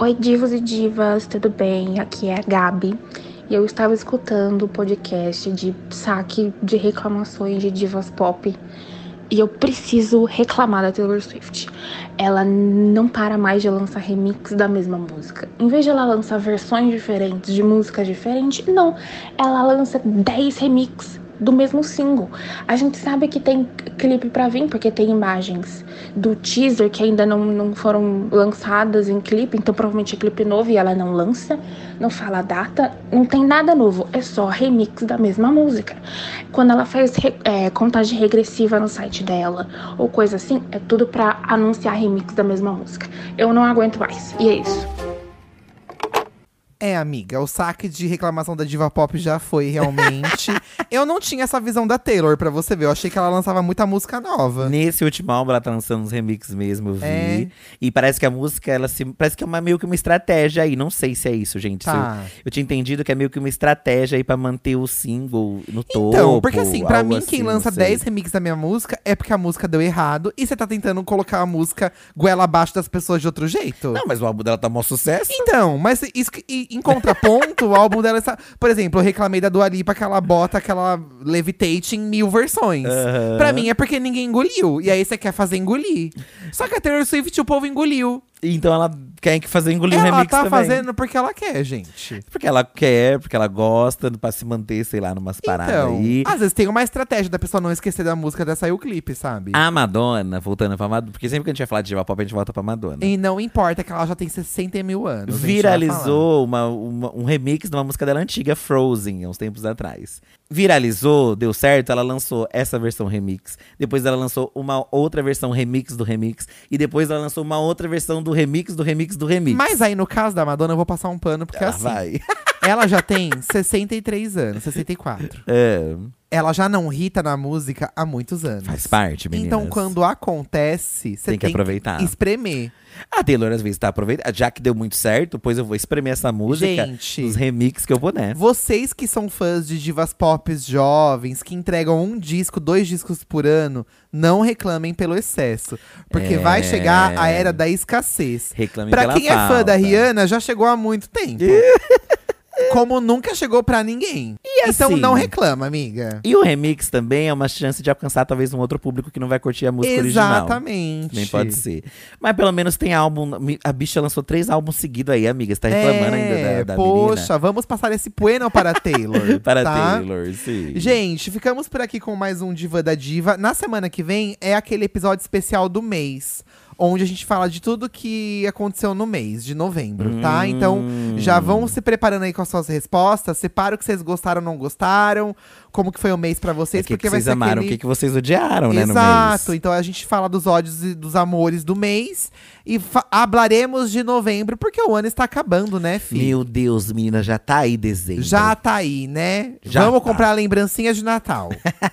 Oi, divos e divas, tudo bem? Aqui é a Gabi. E eu estava escutando o podcast de saque de reclamações de divas pop. E eu preciso reclamar da Taylor Swift. Ela não para mais de lançar remix da mesma música. Em vez de ela lançar versões diferentes de músicas diferentes, não. Ela lança 10 remix do mesmo single. A gente sabe que tem clipe pra vir, porque tem imagens do teaser que ainda não, não foram lançadas em clipe, então provavelmente é clipe novo e ela não lança, não fala a data, não tem nada novo, é só remix da mesma música. Quando ela faz é, contagem regressiva no site dela ou coisa assim, é tudo pra anunciar remix da mesma música. Eu não aguento mais, e é isso. É, amiga, o saque de reclamação da diva pop já foi realmente. eu não tinha essa visão da Taylor, pra você ver. Eu achei que ela lançava muita música nova. Nesse último álbum, ela tá lançando uns remixes mesmo, eu vi. É. E parece que a música, ela se. Parece que é uma, meio que uma estratégia aí. Não sei se é isso, gente. Tá. Eu, eu tinha entendido que é meio que uma estratégia aí pra manter o single no topo. Então, porque assim, pra algo mim, assim, quem lança sei. 10 remixes da minha música é porque a música deu errado e você tá tentando colocar a música goela abaixo das pessoas de outro jeito. Não, mas o álbum dela tá mó sucesso. Então, mas isso, e- em contraponto, o álbum dela está. Por exemplo, eu reclamei da Dua Lipa que ela bota aquela Levitate em mil versões. Aham. Pra mim é porque ninguém engoliu. E aí você quer fazer engolir. Só que a Taylor Swift o povo engoliu. Então ela quer que fazer engolir ela remix tá também. fazendo porque ela quer, gente. Porque ela quer, porque ela gosta, pra se manter, sei lá, numas paradas Então, aí. às vezes tem uma estratégia da pessoa não esquecer da música dessa aí o clipe, sabe? A Madonna, voltando pra Madonna, porque sempre que a gente vai falar de diva pop, a gente volta pra Madonna. E não importa que ela já tem 60 mil anos. Viralizou uma, uma- um remix de uma música dela antiga, Frozen, há uns tempos atrás. Viralizou, deu certo, ela lançou essa versão remix. Depois ela lançou uma outra versão remix do remix. E depois ela lançou uma outra versão do remix do remix do remix. Mas aí, no caso da Madonna, eu vou passar um pano, porque ela assim, vai. ela já tem 63 anos, 64. É, Ela já não irrita na música há muitos anos. faz parte, meninas. Então, quando acontece, você Tem que aproveitar. espremer. A Taylor às vezes tá aproveitando. Já que deu muito certo, pois eu vou espremer essa música. Gente. Os remixes que eu puder. Vocês que são fãs de divas pop jovens, que entregam um disco, dois discos por ano, não reclamem pelo excesso. Porque É. vai chegar a era da escassez. Reclame Pra quem é fã da. Rihanna, já chegou há muito tempo. Como nunca chegou pra ninguém. então assim? não reclama, amiga. E o remix também é uma chance de alcançar talvez um outro público que não vai curtir a música original. Exatamente. Nem pode ser. Mas pelo menos tem álbum. A bicha lançou três álbuns seguidos aí, amiga. Você tá reclamando ainda da, da É, Poxa, vamos passar esse bueno para Taylor. menina. Para tá? Taylor, sim. Gente, ficamos por aqui com mais um Diva da Diva. Na semana que vem é aquele episódio especial do mês. Onde a gente fala de tudo que aconteceu no mês de novembro, tá? Hum. Então, já vão se preparando aí com as suas respostas. Separa o que vocês gostaram ou não gostaram. Como que foi o mês pra vocês. o que, porque que vocês amaram, aquele... o que, que vocês odiaram, né, no Exato, mês. então a gente fala dos ódios e dos amores do mês e hablaremos de novembro, porque o ano está acabando, né, filho? Meu Deus, menina, já tá aí dezembro. Já tá aí, né? Já Vamos tá. comprar lembrancinhas de Natal.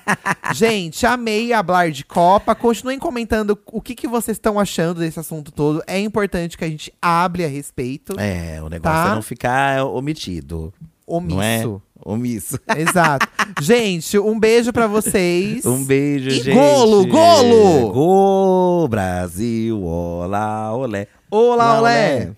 gente, amei hablar de Copa. Continuem comentando o que, que vocês estão achando desse assunto todo. É importante que a gente hable a respeito. É, o negócio Tá? é não ficar omitido. Omisso. Não é? Omisso. Exato. gente, um beijo pra vocês. Um beijo, E gente. golo, golo! Gol, Brasil, olá, olé. Olá, olé!